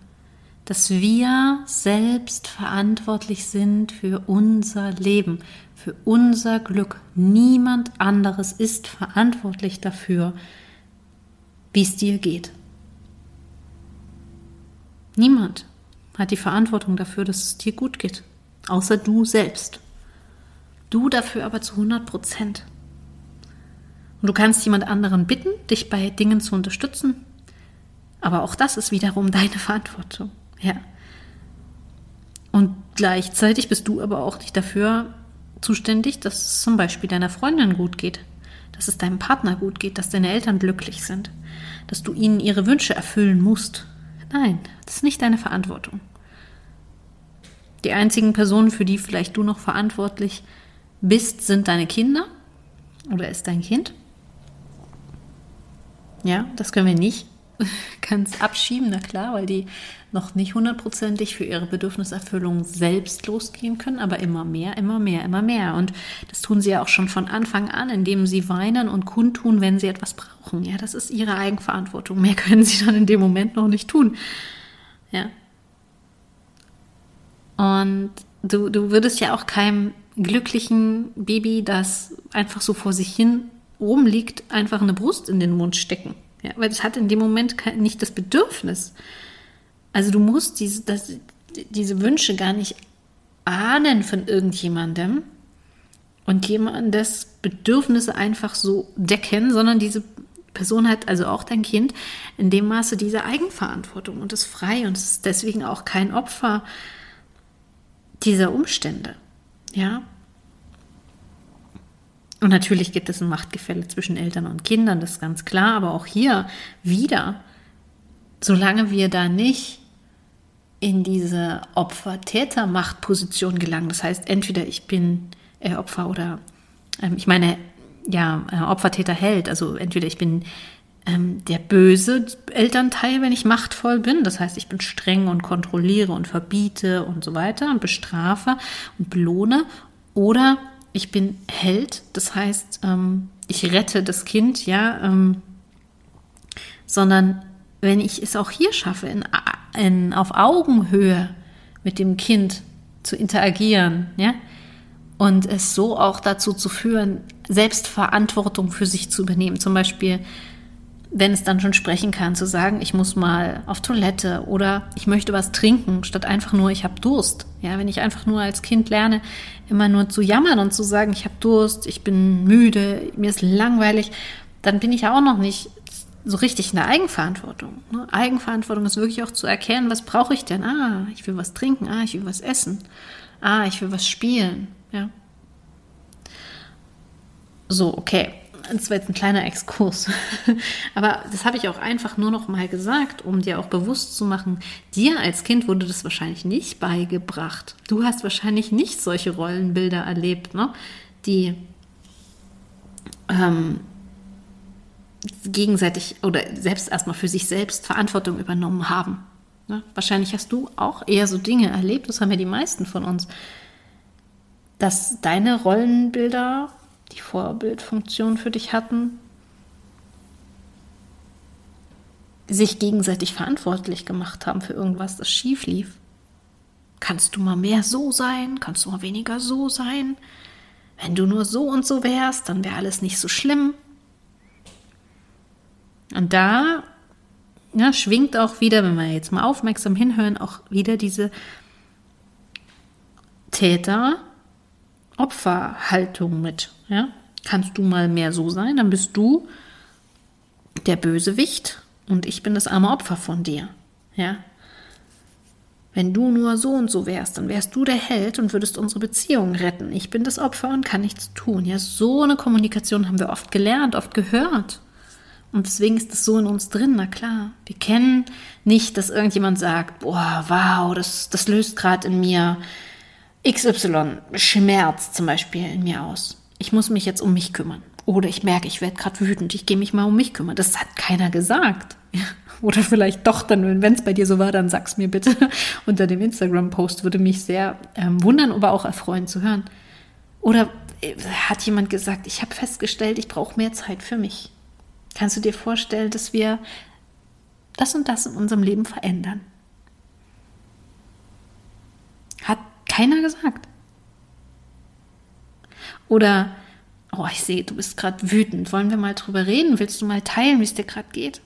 A: dass wir selbst verantwortlich sind für unser Leben, für unser Glück. Niemand anderes ist verantwortlich dafür, wie es dir geht. Niemand hat die Verantwortung dafür, dass es dir gut geht, außer du selbst. Du dafür aber zu 100 Prozent. Und du kannst jemand anderen bitten, dich bei Dingen zu unterstützen, aber auch das ist wiederum deine [LAUGHS] Verantwortung. Ja. Und gleichzeitig bist du aber auch nicht dafür zuständig, dass es zum Beispiel deiner Freundin gut geht, dass es deinem Partner gut geht, dass deine Eltern glücklich sind, dass du ihnen ihre Wünsche erfüllen musst. Nein, das ist nicht deine Verantwortung. Die einzigen Personen, für die vielleicht du noch verantwortlich bist, sind deine Kinder oder ist dein Kind. Ja, das können wir nicht [LAUGHS] ganz abschieben, na klar, weil die noch nicht hundertprozentig für ihre Bedürfniserfüllung selbst losgehen können, aber immer mehr, immer mehr, immer mehr. Und das tun sie ja auch schon von Anfang an, indem sie weinen und kundtun, wenn sie etwas brauchen. Ja, das ist ihre Eigenverantwortung. Mehr [LAUGHS] können sie dann in dem Moment noch nicht tun. Ja. Und du, du würdest ja auch keinem glücklichen Baby, das einfach so vor sich hin oben liegt, einfach eine Brust in den Mund stecken. Ja, weil es hat in dem Moment nicht das Bedürfnis. Also du musst diese, das, diese Wünsche gar nicht ahnen von irgendjemandem und jemandes Bedürfnisse einfach so decken, sondern diese Person hat, also auch dein Kind, in dem Maße diese Eigenverantwortung und ist frei und ist deswegen auch kein Opfer dieser Umstände. Ja, und natürlich gibt es ein Machtgefälle zwischen Eltern und Kindern, das ist ganz klar, aber auch hier wieder, solange wir da nicht in diese Opfer-Täter-Machtposition gelangen, das heißt, entweder ich bin äh, Opfer oder, ähm, ich meine, ja, äh, Opfer-Täter-Held, also entweder ich bin ähm, der böse Elternteil, wenn ich machtvoll bin, das heißt, ich bin streng und kontrolliere und verbiete und so weiter und bestrafe und belohne, oder ich bin Held, das heißt, ähm, ich rette das Kind, ja, ähm, sondern wenn ich es auch hier schaffe, in, in, auf Augenhöhe mit dem Kind zu interagieren, ja, und es so auch dazu zu führen, Selbstverantwortung für sich zu übernehmen. Zum Beispiel wenn es dann schon sprechen kann, zu sagen, ich muss mal auf Toilette oder ich möchte was trinken, statt einfach nur, ich habe Durst. Ja, wenn ich einfach nur als Kind lerne, immer nur zu jammern und zu sagen, ich habe Durst, ich bin müde, mir ist langweilig, dann bin ich ja auch noch nicht so richtig in der Eigenverantwortung. Ne? Eigenverantwortung ist wirklich auch zu erkennen, was brauche ich denn? Ah, ich will was trinken, ah, ich will was essen, ah, ich will was spielen. Ja. So, okay. Das war jetzt ein kleiner Exkurs. [LAUGHS] Aber das habe ich auch einfach nur noch mal gesagt, um dir auch bewusst zu machen, dir als Kind wurde das wahrscheinlich nicht beigebracht. Du hast wahrscheinlich nicht solche Rollenbilder erlebt, ne? die ähm, gegenseitig oder selbst erstmal für sich selbst Verantwortung übernommen haben. Ne? Wahrscheinlich hast du auch eher so Dinge erlebt, das haben ja die meisten von uns, dass deine Rollenbilder die Vorbildfunktion für dich hatten, sich gegenseitig verantwortlich gemacht haben für irgendwas, das schief lief. Kannst du mal mehr so sein? Kannst du mal weniger so sein? Wenn du nur so und so wärst, dann wäre alles nicht so schlimm. Und da ja, schwingt auch wieder, wenn wir jetzt mal aufmerksam hinhören, auch wieder diese Täter-Opferhaltung mit. Ja? Kannst du mal mehr so sein, dann bist du der Bösewicht und ich bin das arme Opfer von dir. Ja? Wenn du nur so und so wärst, dann wärst du der Held und würdest unsere Beziehung retten. Ich bin das Opfer und kann nichts tun. Ja, so eine Kommunikation haben wir oft gelernt, oft gehört. Und deswegen ist das so in uns drin, na klar. Wir kennen nicht, dass irgendjemand sagt, boah, wow, das, das löst gerade in mir XY, Schmerz zum Beispiel in mir aus. Ich muss mich jetzt um mich kümmern. Oder ich merke, ich werde gerade wütend, ich gehe mich mal um mich kümmern. Das hat keiner gesagt. Oder vielleicht doch dann, wenn es bei dir so war, dann sag's mir bitte [LAUGHS] unter dem Instagram-Post. Würde mich sehr ähm, wundern, aber auch erfreuen zu hören. Oder äh, hat jemand gesagt, ich habe festgestellt, ich brauche mehr Zeit für mich. Kannst du dir vorstellen, dass wir das und das in unserem Leben verändern? Hat keiner gesagt. Oder, oh, ich sehe, du bist gerade wütend. Wollen wir mal drüber reden? Willst du mal teilen, wie es dir gerade geht?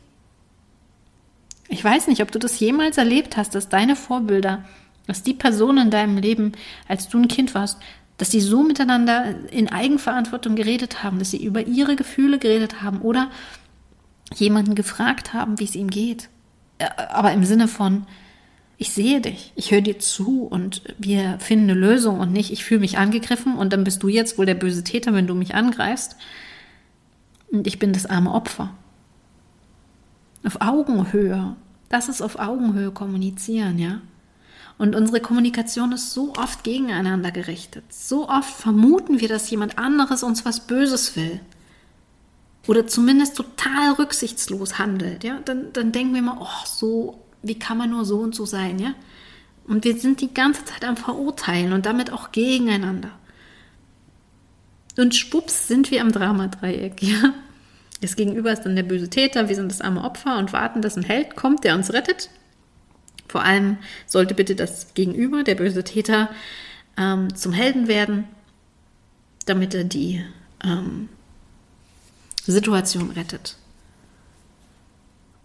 A: Ich weiß nicht, ob du das jemals erlebt hast, dass deine Vorbilder, dass die Personen in deinem Leben, als du ein Kind warst, dass sie so miteinander in Eigenverantwortung geredet haben, dass sie über ihre Gefühle geredet haben oder jemanden gefragt haben, wie es ihm geht. Äh, aber im Sinne von, ich sehe dich, ich höre dir zu und wir finden eine Lösung und nicht, ich fühle mich angegriffen und dann bist du jetzt wohl der böse Täter, wenn du mich angreifst. Und ich bin das arme Opfer. Auf Augenhöhe. Das ist auf Augenhöhe kommunizieren, ja. Und unsere Kommunikation ist so oft gegeneinander gerichtet. So oft vermuten wir, dass jemand anderes uns was Böses will oder zumindest total rücksichtslos handelt, ja, dann, dann denken wir mal, oh, so, wie kann man nur so und so sein, ja? Und wir sind die ganze Zeit am Verurteilen und damit auch gegeneinander. Und schwupps sind wir am Dramadreieck, ja? Das Gegenüber ist dann der böse Täter, wir sind das arme Opfer und warten, dass ein Held kommt, der uns rettet. Vor allem sollte bitte das Gegenüber, der böse Täter, ähm, zum Helden werden, damit er die ähm, Situation rettet.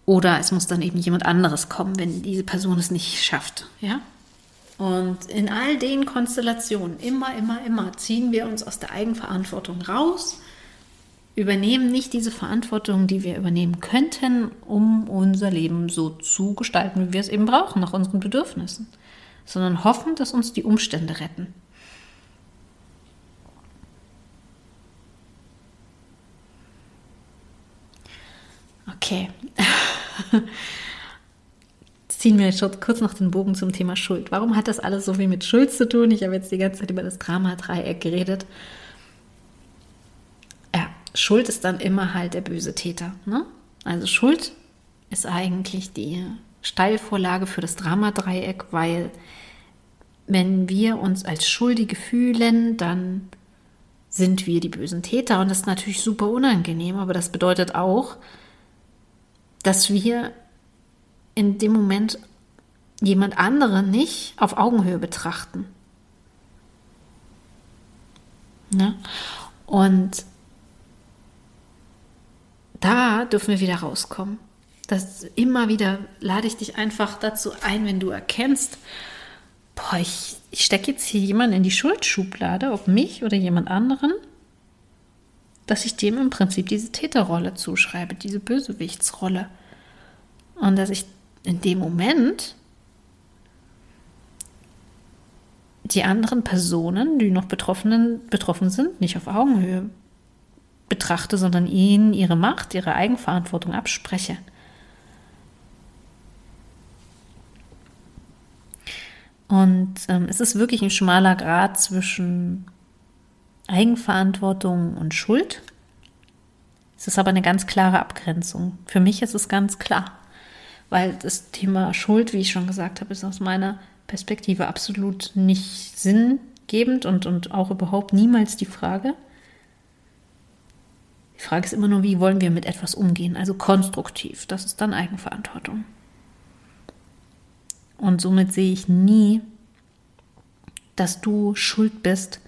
A: Oder es muss dann eben jemand anderes kommen, wenn diese Person es nicht schafft. Ja? Und in all den Konstellationen, immer, immer, immer, ziehen wir uns aus der Eigenverantwortung raus, übernehmen nicht diese Verantwortung, die wir übernehmen könnten, um unser Leben so zu gestalten, wie wir es eben brauchen, nach unseren Bedürfnissen, sondern hoffen, dass uns die Umstände retten. Okay. [LAUGHS] Jetzt [LAUGHS] ziehen wir schon kurz noch den Bogen zum Thema Schuld. Warum hat das alles so viel mit Schuld zu tun? Ich habe jetzt die ganze Zeit über das Drama-Dreieck geredet. Ja, Schuld ist dann immer halt der böse Täter. Ne? Also Schuld ist eigentlich die Steilvorlage für das Drama-Dreieck, weil wenn wir uns als Schuldige fühlen, dann sind wir die bösen Täter und das ist natürlich super unangenehm, aber das bedeutet auch, dass wir in dem Moment jemand anderen nicht auf Augenhöhe betrachten. Ne? Und da dürfen wir wieder rauskommen. Das immer wieder lade ich dich einfach dazu ein, wenn du erkennst, boah, ich, ich stecke jetzt hier jemanden in die Schuldschublade, ob mich oder jemand anderen dass ich dem im Prinzip diese Täterrolle zuschreibe, diese Bösewichtsrolle. Und dass ich in dem Moment die anderen Personen, die noch Betroffenen, betroffen sind, nicht auf Augenhöhe betrachte, sondern ihnen ihre Macht, ihre Eigenverantwortung abspreche. Und ähm, es ist wirklich ein schmaler Grad zwischen Eigenverantwortung und Schuld. Es ist aber eine ganz klare Abgrenzung. Für mich ist es ganz klar, weil das Thema Schuld, wie ich schon gesagt habe, ist aus meiner Perspektive absolut nicht sinngebend und, und auch überhaupt niemals die Frage. Die Frage ist immer nur, wie wollen wir mit etwas umgehen? Also konstruktiv. Das ist dann Eigenverantwortung. Und somit sehe ich nie, dass du schuld bist,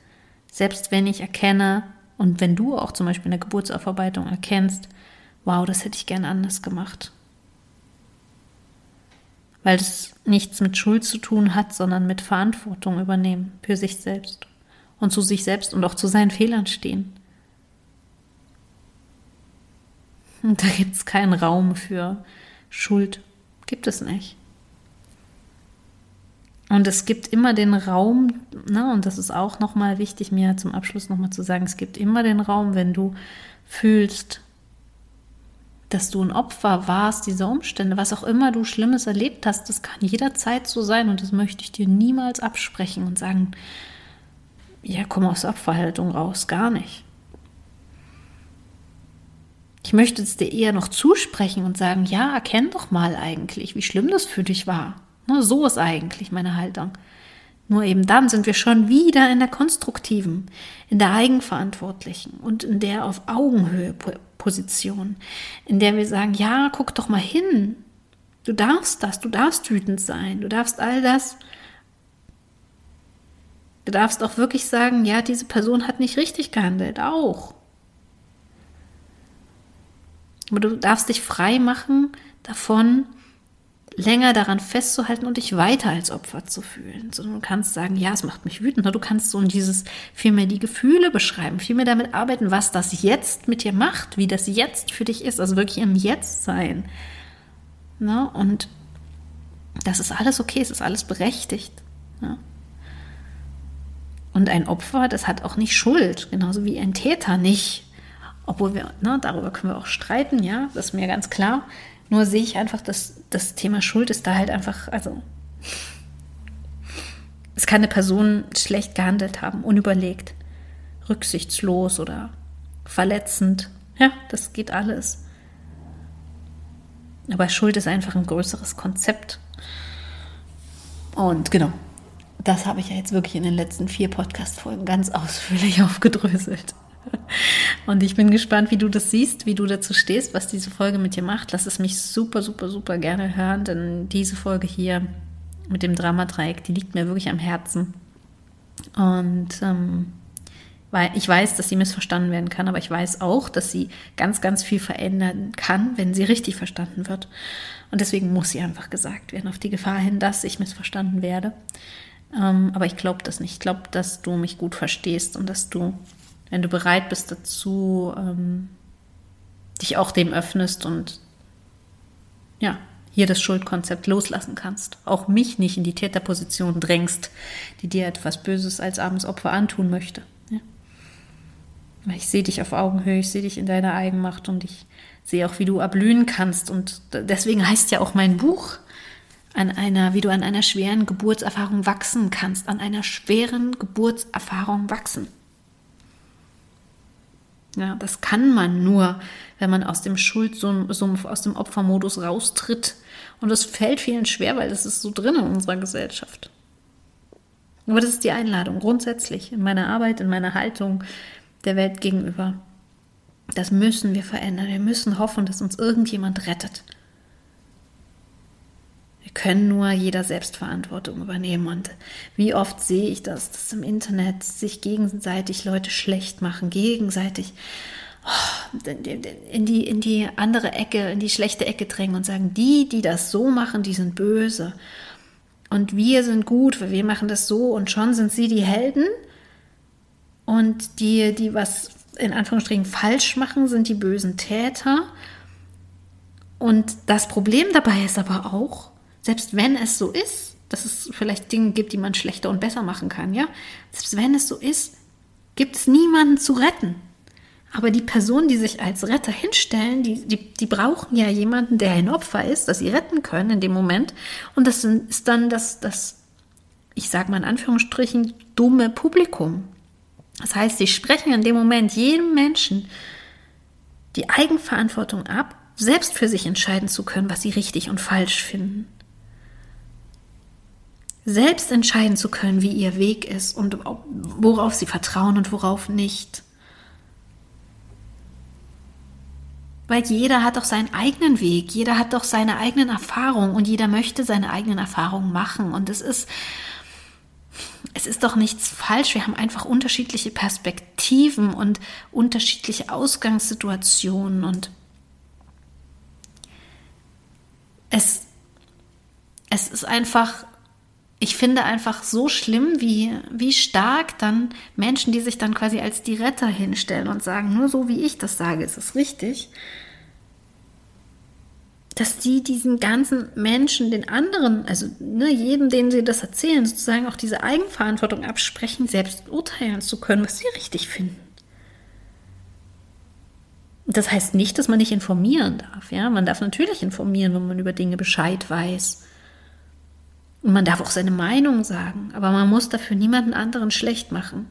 A: selbst wenn ich erkenne und wenn du auch zum Beispiel in der Geburtsaufarbeitung erkennst, wow, das hätte ich gern anders gemacht. Weil das nichts mit Schuld zu tun hat, sondern mit Verantwortung übernehmen für sich selbst und zu sich selbst und auch zu seinen Fehlern stehen. Und [LAUGHS] da gibt es keinen Raum für Schuld. Gibt es nicht. Und es gibt immer den Raum, ne, und das ist auch nochmal wichtig, mir zum Abschluss nochmal zu sagen, es gibt immer den Raum, wenn du fühlst, dass du ein Opfer warst dieser Umstände, was auch immer du Schlimmes erlebt hast, das kann jederzeit so sein und das möchte ich dir niemals absprechen und sagen, ja, komm aus Opferhaltung raus, gar nicht. Ich möchte es dir eher noch zusprechen und sagen, ja, erkenn doch mal eigentlich, wie schlimm das für dich war. Ne, so ist eigentlich meine Haltung. Nur eben dann sind wir schon wieder in der konstruktiven, in der eigenverantwortlichen und in der auf Augenhöhe Position, in der wir sagen, ja, guck doch mal hin. Du darfst das, du darfst wütend sein, du darfst all das. Du darfst auch wirklich sagen, ja, diese Person hat nicht richtig gehandelt, auch. Aber du darfst dich frei machen davon, länger daran festzuhalten und dich weiter als Opfer zu fühlen. Sondern du kannst sagen, ja, es macht mich wütend. Du kannst so dieses vielmehr die Gefühle beschreiben, vielmehr damit arbeiten, was das jetzt mit dir macht, wie das jetzt für dich ist, also wirklich im Jetzt sein. Ne? Und das ist alles okay, es ist alles berechtigt. Ne? Und ein Opfer, das hat auch nicht Schuld, genauso wie ein Täter nicht. Obwohl wir, ne, darüber können wir auch streiten, ja, das ist mir ganz klar. Nur sehe ich einfach, dass das Thema Schuld ist da halt einfach, also es kann eine Person schlecht gehandelt haben, unüberlegt, rücksichtslos oder verletzend. Ja, das geht alles. Aber Schuld ist einfach ein größeres Konzept. Und genau, das habe ich ja jetzt wirklich in den letzten vier Podcast-Folgen ganz [LAUGHS] ausführlich aufgedröselt. Und ich bin gespannt, wie du das siehst, wie du dazu stehst, was diese Folge mit dir macht. Lass es mich super, super, super gerne hören, denn diese Folge hier mit dem Dramadreieck, die liegt mir wirklich am Herzen. Und ähm, weil ich weiß, dass sie missverstanden werden kann, aber ich weiß auch, dass sie ganz, ganz viel verändern kann, wenn sie richtig verstanden wird. Und deswegen muss sie einfach gesagt werden, auf die Gefahr hin, dass ich missverstanden werde. Ähm, aber ich glaube das nicht. Ich glaube, dass du mich gut verstehst und dass du wenn du bereit bist dazu, ähm, dich auch dem öffnest und ja, hier das Schuldkonzept loslassen kannst. Auch mich nicht in die Täterposition drängst, die dir etwas Böses als Abendsopfer antun möchte. Ja? Ich sehe dich auf Augenhöhe, ich sehe dich in deiner Eigenmacht und ich sehe auch, wie du erblühen kannst. Und deswegen heißt ja auch mein Buch an einer, wie du an einer schweren Geburtserfahrung wachsen kannst, an einer schweren Geburtserfahrung wachsen. Ja, das kann man nur, wenn man aus dem Schuldsumpf, aus dem Opfermodus raustritt. Und das fällt vielen schwer, weil das ist so drin in unserer Gesellschaft. Aber das ist die Einladung grundsätzlich in meiner Arbeit, in meiner Haltung der Welt gegenüber. Das müssen wir verändern. Wir müssen hoffen, dass uns irgendjemand rettet. Wir können nur jeder Selbstverantwortung übernehmen. Und wie oft sehe ich das, dass im Internet sich gegenseitig Leute schlecht machen, gegenseitig oh, in die, in die andere Ecke, in die schlechte Ecke drängen und sagen, die, die das so machen, die sind böse. Und wir sind gut, weil wir machen das so und schon sind sie die Helden. Und die, die was in Anführungsstrichen falsch machen, sind die bösen Täter. Und das Problem dabei ist aber auch, selbst wenn es so ist, dass es vielleicht Dinge gibt, die man schlechter und besser machen kann, ja, selbst wenn es so ist, gibt es niemanden zu retten. Aber die Personen, die sich als Retter hinstellen, die, die, die brauchen ja jemanden, der ein Opfer ist, das sie retten können in dem Moment. Und das ist dann das, das ich sage mal in Anführungsstrichen, dumme Publikum. Das heißt, sie sprechen in dem Moment jedem Menschen die Eigenverantwortung ab, selbst für sich entscheiden zu können, was sie richtig und falsch finden. Selbst entscheiden zu können, wie ihr Weg ist und worauf sie vertrauen und worauf nicht. Weil jeder hat doch seinen eigenen Weg, jeder hat doch seine eigenen Erfahrungen und jeder möchte seine eigenen Erfahrungen machen. Und es ist, es ist doch nichts falsch. Wir haben einfach unterschiedliche Perspektiven und unterschiedliche Ausgangssituationen und es, es ist einfach, ich finde einfach so schlimm, wie, wie stark dann Menschen, die sich dann quasi als die Retter hinstellen und sagen, nur so wie ich das sage, ist es richtig, dass die diesen ganzen Menschen, den anderen, also ne, jedem, denen sie das erzählen, sozusagen auch diese Eigenverantwortung absprechen, selbst urteilen zu können, was sie richtig finden. Das heißt nicht, dass man nicht informieren darf. Ja, man darf natürlich informieren, wenn man über Dinge Bescheid weiß. Und man darf auch seine Meinung sagen, aber man muss dafür niemanden anderen schlecht machen.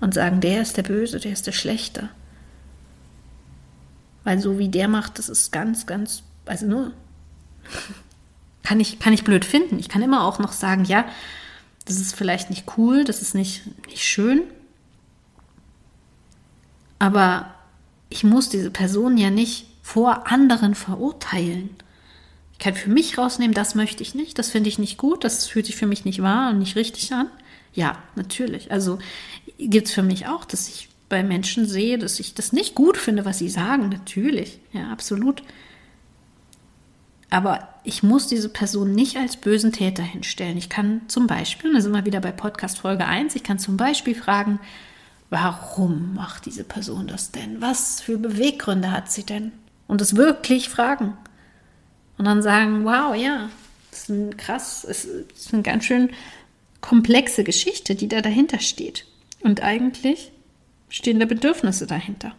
A: Und sagen, der ist der Böse, der ist der Schlechte. Weil so wie der macht, das ist ganz, ganz, also nur, [LAUGHS] kann ich, kann ich blöd finden. Ich kann immer auch noch sagen, ja, das ist vielleicht nicht cool, das ist nicht, nicht schön. Aber ich muss diese Person ja nicht vor anderen verurteilen. Ich kann für mich rausnehmen, das möchte ich nicht, das finde ich nicht gut, das fühlt sich für mich nicht wahr und nicht richtig an. Ja, natürlich. Also gibt es für mich auch, dass ich bei Menschen sehe, dass ich das nicht gut finde, was sie sagen, natürlich, ja, absolut. Aber ich muss diese Person nicht als bösen Täter hinstellen. Ich kann zum Beispiel, da sind wir wieder bei Podcast Folge 1, ich kann zum Beispiel fragen, warum macht diese Person das denn? Was für Beweggründe hat sie denn? Und es wirklich fragen. Und dann sagen, wow, ja, das ist ein krass, es ist eine ganz schön komplexe Geschichte, die da dahinter steht. Und eigentlich stehen da Bedürfnisse dahinter,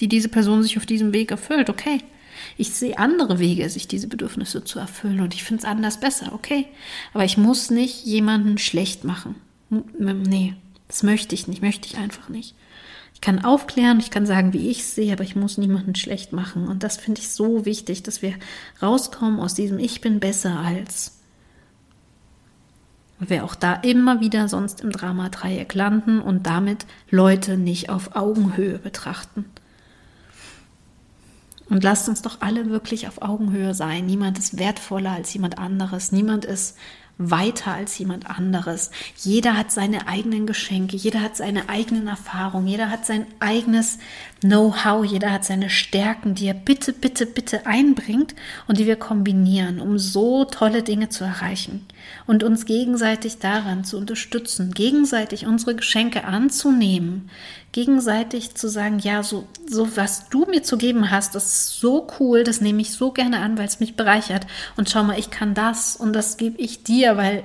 A: die diese Person sich auf diesem Weg erfüllt. Okay, ich sehe andere Wege, sich diese Bedürfnisse zu erfüllen und ich finde es anders besser. Okay, aber ich muss nicht jemanden schlecht machen. Nee, das möchte ich nicht, möchte ich einfach nicht. Ich kann aufklären, ich kann sagen, wie ich es sehe, aber ich muss niemanden schlecht machen. Und das finde ich so wichtig, dass wir rauskommen aus diesem Ich bin besser als wir auch da immer wieder sonst im Dramadreieck landen und damit Leute nicht auf Augenhöhe betrachten. Und lasst uns doch alle wirklich auf Augenhöhe sein. Niemand ist wertvoller als jemand anderes. Niemand ist weiter als jemand anderes. Jeder hat seine eigenen Geschenke, jeder hat seine eigenen Erfahrungen, jeder hat sein eigenes Know-how, jeder hat seine Stärken, die er bitte, bitte, bitte einbringt und die wir kombinieren, um so tolle Dinge zu erreichen und uns gegenseitig daran zu unterstützen, gegenseitig unsere Geschenke anzunehmen, gegenseitig zu sagen, ja, so, so was du mir zu geben hast, das ist so cool, das nehme ich so gerne an, weil es mich bereichert. Und schau mal, ich kann das und das gebe ich dir, weil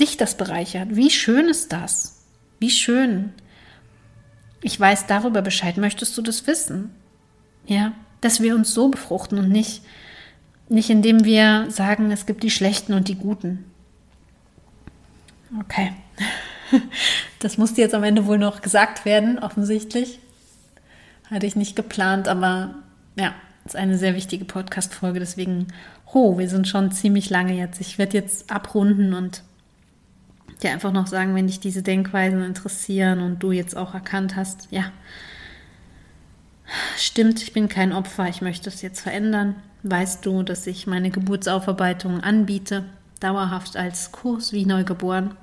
A: dich das bereichert. Wie schön ist das? Wie schön. Ich weiß darüber Bescheid. Möchtest du das wissen? Ja, dass wir uns so befruchten und nicht, nicht indem wir sagen, es gibt die Schlechten und die Guten. Okay. Das musste jetzt am Ende wohl noch gesagt werden, offensichtlich. Hatte ich nicht geplant, aber ja, ist eine sehr wichtige Podcast-Folge. Deswegen, ho, wir sind schon ziemlich lange jetzt. Ich werde jetzt abrunden und dir einfach noch sagen, wenn dich diese Denkweisen interessieren und du jetzt auch erkannt hast, ja, stimmt, ich bin kein Opfer, ich möchte es jetzt verändern. Weißt du, dass ich meine Geburtsaufarbeitung anbiete, dauerhaft als Kurs wie neugeboren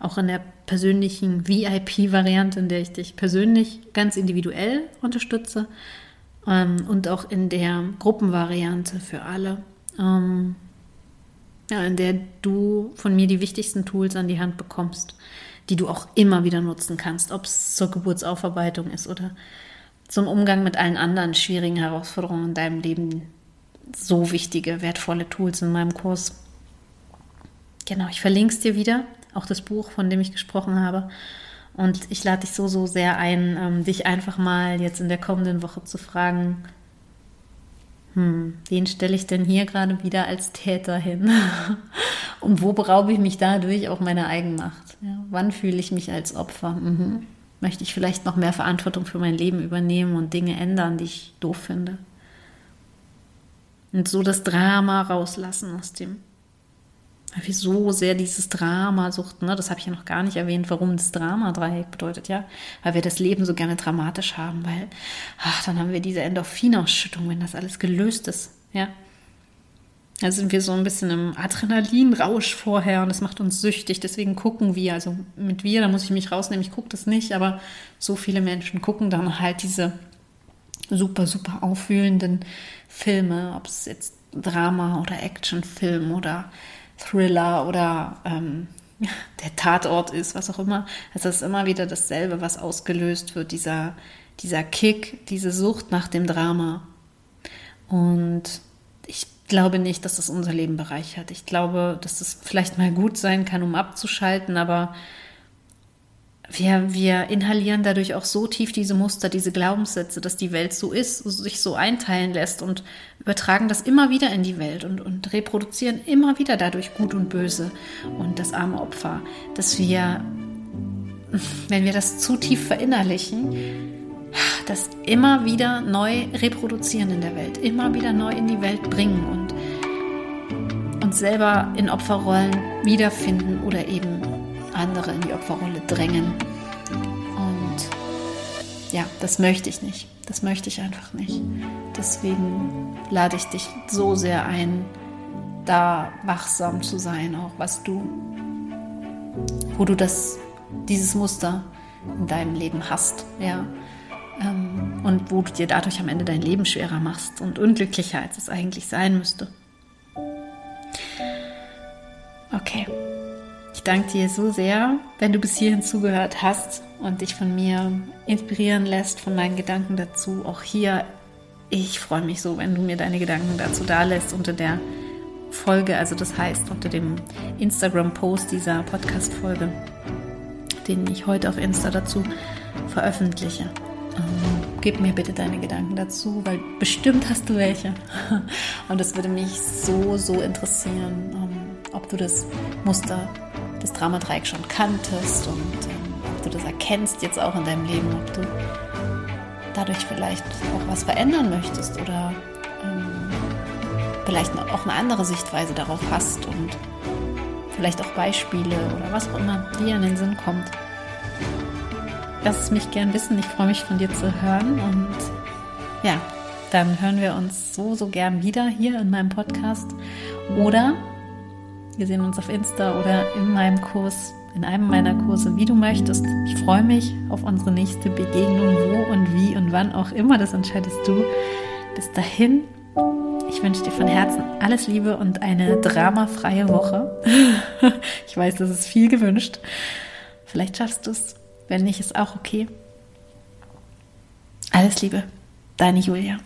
A: auch in der persönlichen VIP-Variante, in der ich dich persönlich ganz individuell unterstütze ähm, und auch in der Gruppenvariante für alle, ähm, ja, in der du von mir die wichtigsten Tools an die Hand bekommst, die du auch immer wieder nutzen kannst, ob es zur Geburtsaufarbeitung ist oder zum Umgang mit allen anderen schwierigen Herausforderungen in deinem Leben. So wichtige, wertvolle Tools in meinem Kurs. Genau, ich verlinke es dir wieder auch das Buch, von dem ich gesprochen habe. Und ich lade dich so, so sehr ein, ähm, dich einfach mal jetzt in der kommenden Woche zu fragen, hm, wen stelle ich denn hier gerade wieder als Täter hin? [LAUGHS] Und wo beraube ich mich dadurch auch meiner Eigenmacht? Ja, wann fühle ich mich als Opfer? Mhm. Möchte ich vielleicht noch mehr Verantwortung für mein Leben übernehmen und Dinge ändern, die ich doof finde? Und so das Drama rauslassen aus dem weil wir so sehr dieses Drama suchten, ne? das habe ich ja noch gar nicht erwähnt, warum das Drama-Dreieck bedeutet, ja. Weil wir das Leben so gerne dramatisch haben, weil, ach, dann haben wir diese Endorphinausschüttung, wenn das alles gelöst ist, ja. Da sind wir so ein bisschen im Adrenalinrausch vorher und das macht uns süchtig. Deswegen gucken wir, also mit wir, da muss ich mich rausnehmen, ich gucke das nicht, aber so viele Menschen gucken dann halt diese super, super aufwühlenden Filme, ob es jetzt Drama oder Actionfilm oder Thriller oder ähm, der Tatort ist, was auch immer. Es ist immer wieder dasselbe, was ausgelöst wird, dieser, dieser Kick, diese Sucht nach dem Drama. Und ich glaube nicht, dass das unser Leben bereichert. Ich glaube, dass das vielleicht mal gut sein kann, um abzuschalten, aber wir, wir inhalieren dadurch auch so tief diese Muster, diese Glaubenssätze, dass die Welt so ist, sich so einteilen lässt und übertragen das immer wieder in die Welt und, und reproduzieren immer wieder dadurch Gut und Böse und das arme Opfer, dass wir, wenn wir das zu tief verinnerlichen, das immer wieder neu reproduzieren in der Welt, immer wieder neu in die Welt bringen und uns selber in Opferrollen wiederfinden oder eben andere in die Opferrolle drängen. Und ja, das möchte ich nicht. Das möchte ich einfach nicht. Deswegen lade ich dich so sehr ein, da wachsam zu sein, auch was du, wo du das, dieses Muster in deinem Leben hast, ja. Ähm, und wo du dir dadurch am Ende dein Leben schwerer machst und unglücklicher, als es eigentlich sein müsste. Ich danke dir so sehr, wenn du bis hierhin zugehört hast und dich von mir inspirieren lässt, von meinen Gedanken dazu. Auch hier, ich freue mich so, wenn du mir deine Gedanken dazu dalässt unter der Folge, also das heißt unter dem Instagram-Post dieser Podcast-Folge, den ich heute auf Insta dazu veröffentliche. Ähm, gib mir bitte deine Gedanken dazu, weil bestimmt hast du welche. [LAUGHS] Und es würde mich so, so interessieren, ähm, ob du das Muster das Dramadreieck schon kanntest und ähm, ob du das erkennst jetzt auch in deinem Leben, ob du dadurch vielleicht auch was verändern möchtest oder ähm, vielleicht auch eine andere Sichtweise darauf hast und vielleicht auch Beispiele oder was auch immer dir in den Sinn kommt. Lass es mich gern wissen. Ich freue mich von dir zu hören und ja, dann hören wir uns so, so gern wieder hier in meinem Podcast oder wir sehen uns auf Insta oder in meinem Kurs, in einem meiner Kurse, wie du möchtest. Ich freue mich auf unsere nächste Begegnung, wo und wie und wann auch immer, das entscheidest du. Bis dahin, ich wünsche dir von Herzen alles Liebe und eine dramafreie Woche. [LAUGHS] ich weiß, das ist viel gewünscht. Vielleicht schaffst du es. Wenn nicht, ist auch okay. Alles Liebe, deine Julia.